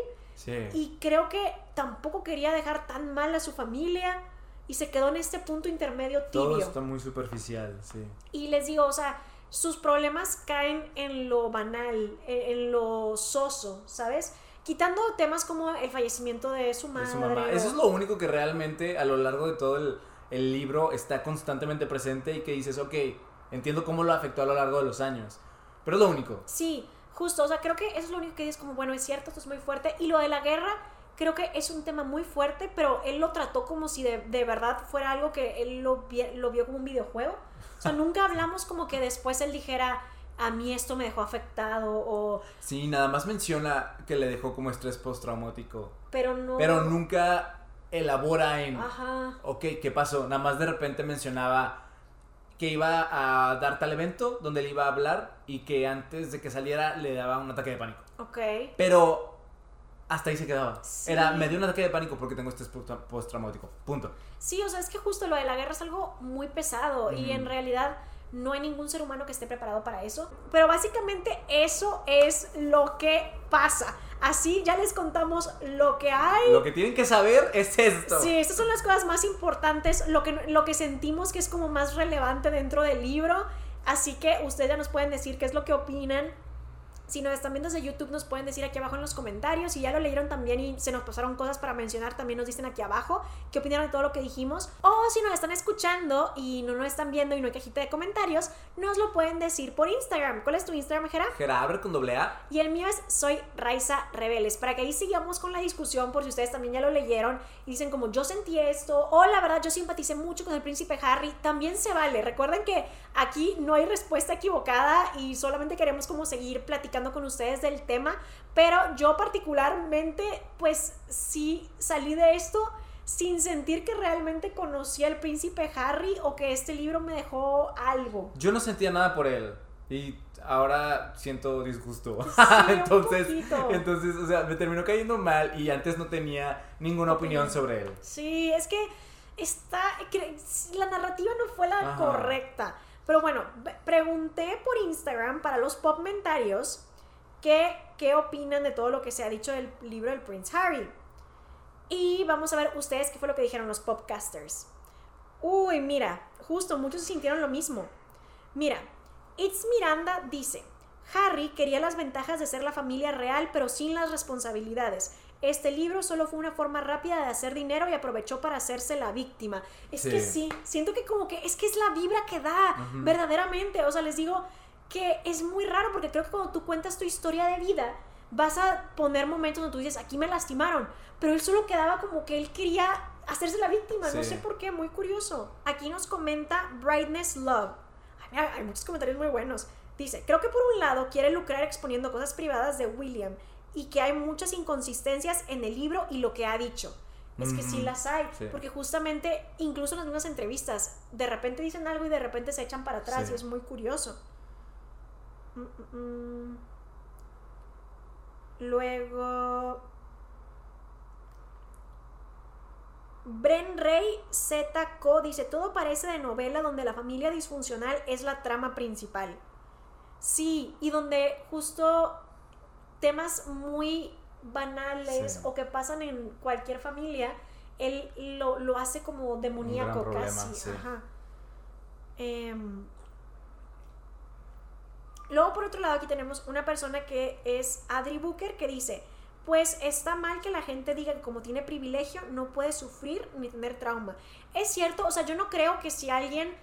Y creo que tampoco quería dejar tan mal a su familia. Y se quedó en este punto intermedio tibio. Todo está muy superficial, sí. Y les digo, o sea, sus problemas caen en lo banal, en lo soso, ¿sabes? quitando temas como el fallecimiento de su madre. Eso es lo único que realmente a lo largo de todo el, el, libro está constantemente presente y que dices, ok, entiendo cómo lo afectó a lo largo de los años. Pero es lo único. Sí, justo, o sea, creo que eso es lo único que dices como, bueno, es cierto, esto es muy fuerte. Y lo de la guerra, creo que es un tema muy fuerte, pero él lo trató como si de, de verdad fuera algo que él lo, lo vio como un videojuego. O sea, nunca hablamos como que después él dijera, a mí esto me dejó afectado o... Sí, nada más menciona que le dejó como estrés postraumático. Pero no... Pero nunca elabora en... Ajá. Ok, ¿qué pasó? Nada más de repente mencionaba que iba a dar tal evento donde le iba a hablar y que antes de que saliera le daba un ataque de pánico. Ok. Pero hasta ahí se quedaba. Era, me dio un ataque de pánico porque tengo estrés postraumático. Punto. Sí, o sea, es que justo lo de la guerra es algo muy pesado y en realidad no hay ningún ser humano que esté preparado para eso. Pero básicamente eso es lo que pasa. Así ya les contamos lo que hay. Lo que tienen que saber es esto. Sí, estas son las cosas más importantes, lo que, lo que sentimos que es como más relevante dentro del libro. Así que ustedes ya nos pueden decir qué es lo que opinan si nos están viendo desde YouTube, nos pueden decir aquí abajo en los comentarios. Si ya lo leyeron también y se nos pasaron cosas para mencionar, también nos dicen aquí abajo qué opinaron de todo lo que dijimos. O si nos están escuchando y no nos están viendo y no hay cajita de comentarios, nos lo pueden decir por Instagram. ¿Cuál es tu Instagram, Jera? Jera con doble A. Y el mío es Soy Raiza Rebeles. Para que ahí sigamos con la discusión, por si ustedes también ya lo leyeron y dicen como yo sentí esto, o la verdad yo simpaticé mucho con el príncipe Harry, también se vale. Recuerden que aquí no hay respuesta equivocada y solamente queremos como seguir platicando con ustedes del tema, pero yo particularmente pues sí salí de esto sin sentir que realmente conocía al príncipe Harry o que este libro me dejó algo. Yo no sentía nada por él y ahora siento disgusto. entonces, entonces, o sea, me terminó cayendo mal y antes no tenía ninguna opinión sobre él. Sí, es que está la narrativa no fue la correcta. Pero bueno, pregunté por Instagram para los pop mentarios qué, qué opinan de todo lo que se ha dicho del libro del Prince Harry. Y vamos a ver ustedes qué fue lo que dijeron los popcasters. Uy, mira, justo muchos sintieron lo mismo. Mira, It's Miranda dice, Harry quería las ventajas de ser la familia real pero sin las responsabilidades. Este libro solo fue una forma rápida de hacer dinero y aprovechó para hacerse la víctima. Es que sí, siento que como que es que es la vibra que da, verdaderamente. O sea, les digo, que es muy raro porque creo que cuando tú cuentas tu historia de vida, vas a poner momentos donde tú dices, aquí me lastimaron, pero él solo quedaba como que él quería hacerse la víctima, no sé por qué, muy curioso. Aquí nos comenta Brightness Love. hay muchos comentarios muy buenos. Dice, creo que por un lado quiere lucrar exponiendo cosas privadas de William y que hay muchas inconsistencias en el libro y lo que ha dicho. Es que sí las hay, porque justamente incluso en las mismas entrevistas, de repente dicen algo y de repente se echan para atrás y es muy curioso. Luego. Bren Rey ZK dice: Todo parece de novela donde la familia disfuncional es la trama principal. Sí, y donde justo temas muy banales Sí. o que pasan en cualquier familia, él lo, lo hace como demoníaco casi. sí. Ajá. Em, luego, por otro lado, aquí tenemos una persona que es Adri Booker que dice: Pues está mal que la gente diga que como tiene privilegio no puede sufrir ni tener trauma. Es cierto, o sea, yo no creo que si alguien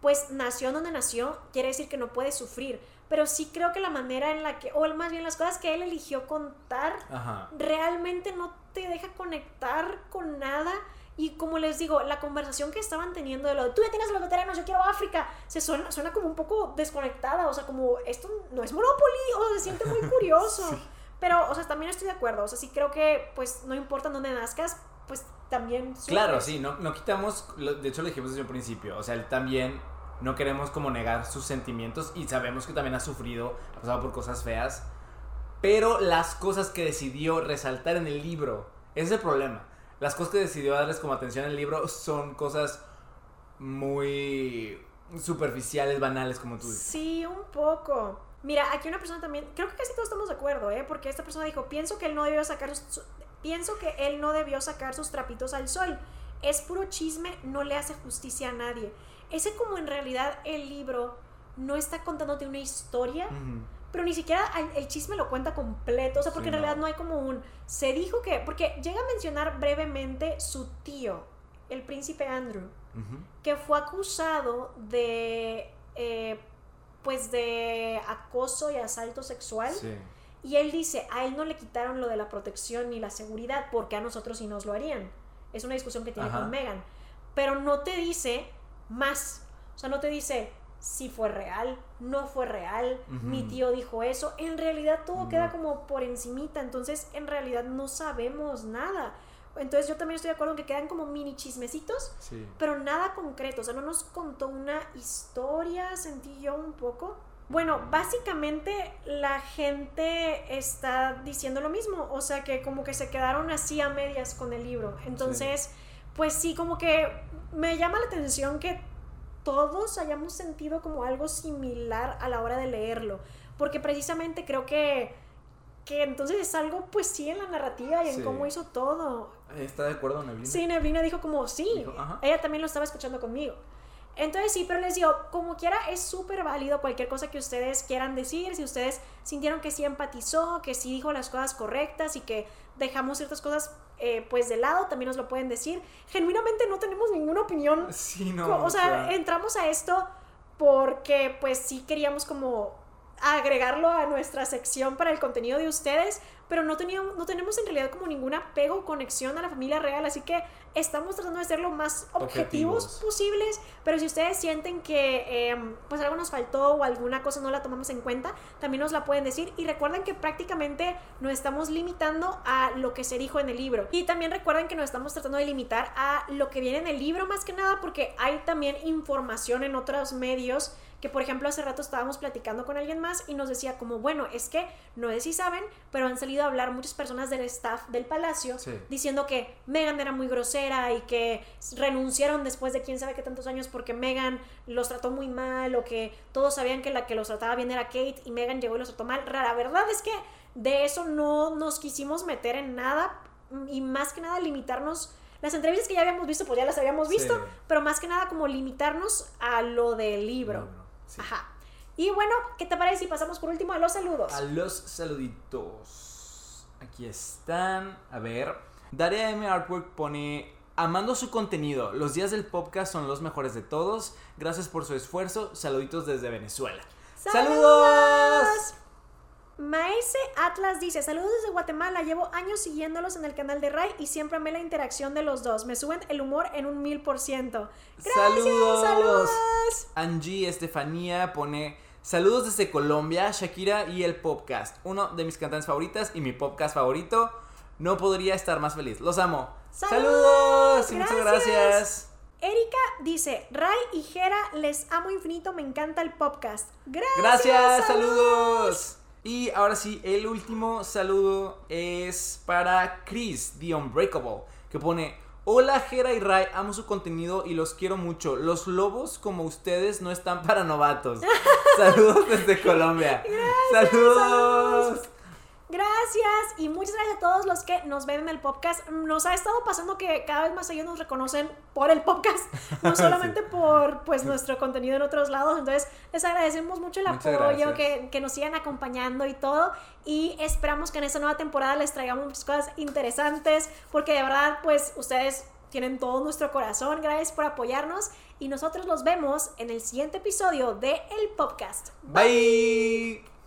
pues nació donde nació, quiere decir que no puede sufrir. Pero sí creo que la manera en la que, o más bien las cosas que él eligió contar, Ajá. realmente no te deja conectar con nada. Y como les digo, la conversación que estaban teniendo de lo de tú ya tienes a los veteranos, yo quiero África, se suena, suena como un poco desconectada. O sea, como esto no es Monopoly, o se siente muy curioso. Sí. Pero, o sea, también estoy de acuerdo. O sea, sí creo que, pues, no importa dónde nazcas, pues también. Claro, sufres. sí, no, no quitamos, de hecho lo dijimos desde un principio, o sea, él también no queremos como negar sus sentimientos y sabemos que también ha sufrido, ha pasado por cosas feas, pero las cosas que decidió resaltar en el libro, ese es el problema. Las cosas que decidió darles como atención en el libro son cosas muy superficiales, banales, como tú dices. Sí, un poco. Mira, aquí una persona también, creo que casi todos estamos de acuerdo, ¿eh? Porque esta persona dijo, pienso que él no debió sacar sus, pienso que él no debió sacar sus trapitos al sol. Es puro chisme, no le hace justicia a nadie. Ese como en realidad el libro no está contándote una historia. Pero ni siquiera el, chisme lo cuenta completo, o sea, porque Sí, en realidad no. no hay como un, se dijo que, porque llega a mencionar brevemente su tío, el príncipe Andrew que fue acusado de eh, pues de acoso y asalto sexual Sí. y él dice a él no le quitaron lo de la protección ni la seguridad porque a nosotros sí nos lo harían es una discusión que tiene Ajá. con Megan pero no te dice más o sea no te dice si fue real no fue real mi tío dijo eso en realidad todo No. queda como por encimita entonces en realidad no sabemos nada entonces yo también estoy de acuerdo en que quedan como mini chismecitos Sí. pero nada concreto, o sea, no nos contó una historia, sentí yo un poco. Bueno, básicamente la gente está diciendo lo mismo, o sea, que como que se quedaron así a medias con el libro. Entonces, pues sí, como que me llama la atención que todos hayamos sentido como algo similar a la hora de leerlo, porque precisamente creo que que entonces es algo pues sí en la narrativa y en Sí. cómo hizo todo. ¿Está de acuerdo, Neblina? Sí, Neblina dijo como, sí, Dijo, ella también lo estaba escuchando conmigo. Entonces sí, pero les digo, como quiera, es súper válido cualquier cosa que ustedes quieran decir, si ustedes sintieron que sí empatizó, que sí dijo las cosas correctas y que dejamos ciertas cosas eh, pues de lado, también nos lo pueden decir. Genuinamente no tenemos ninguna opinión. Sí, no. Co- o sea, entramos a esto porque pues sí queríamos como agregarlo a nuestra sección para el contenido de ustedes, pero no, teníamos, no tenemos en realidad como ningún apego o conexión a la familia real, así que estamos tratando de ser lo más objetivos, Objetivos. posibles, pero si ustedes sienten que eh, pues algo nos faltó o alguna cosa no la tomamos en cuenta, también nos la pueden decir y recuerden que prácticamente nos estamos limitando a lo que se dijo en el libro y también recuerden que nos estamos tratando de limitar a lo que viene en el libro más que nada porque hay también información en otros medios que por ejemplo hace rato estábamos platicando con alguien más y nos decía como, bueno, es que no sé si saben, pero han salido a hablar muchas personas del staff del palacio Sí. diciendo que Megan era muy grosera y que renunciaron después de quién sabe qué tantos años porque Megan los trató muy mal o que todos sabían que la que los trataba bien era Kate y Megan llegó y los trató mal. La verdad es que de eso no nos quisimos meter en nada y más que nada limitarnos las entrevistas que ya habíamos visto, pues ya las habíamos visto, Sí. pero más que nada como limitarnos a lo del libro. Sí. Ajá. Y bueno, ¿qué te parece si pasamos por último a los saludos? A los saluditos. Aquí están. A ver. Daria M. Artwork pone. Amando su contenido. Los días del podcast son los mejores de todos. Gracias por su esfuerzo. Saluditos desde Venezuela. ¡Saludos! Maese Atlas dice, saludos desde Guatemala, llevo años siguiéndolos en el canal de Ray y siempre amé la interacción de los dos, me suben el humor en un mil por ciento. Gracias, ¡Saludos! saludos. Angie Estefanía pone. Saludos desde Colombia, Shakira y el podcast. Uno de mis cantantes favoritas y mi podcast favorito. No podría estar más feliz. Los amo. ¡Saludos! ¡Saludos! Y muchas Gracias. Erika dice, Ray y Jera, les amo infinito, me encanta el podcast. Gracias. Gracias, saludos. Y ahora sí, el último saludo es para Chris, The Unbreakable, que pone, hola Jera y Ray, amo su contenido y los quiero mucho. Los lobos como ustedes no están para novatos. Saludos desde Colombia. saludos. Gracias y muchas gracias a todos los que nos ven en el podcast. Nos ha estado pasando que cada vez más ellos nos reconocen por el podcast, no solamente por pues nuestro contenido en otros lados. Entonces les agradecemos mucho el apoyo, que, que, nos sigan acompañando y todo. Y esperamos que en esta nueva temporada les traigamos muchas cosas interesantes porque de verdad pues ustedes tienen todo nuestro corazón. Gracias por apoyarnos y nosotros los vemos en el siguiente episodio de El Podcast. Bye.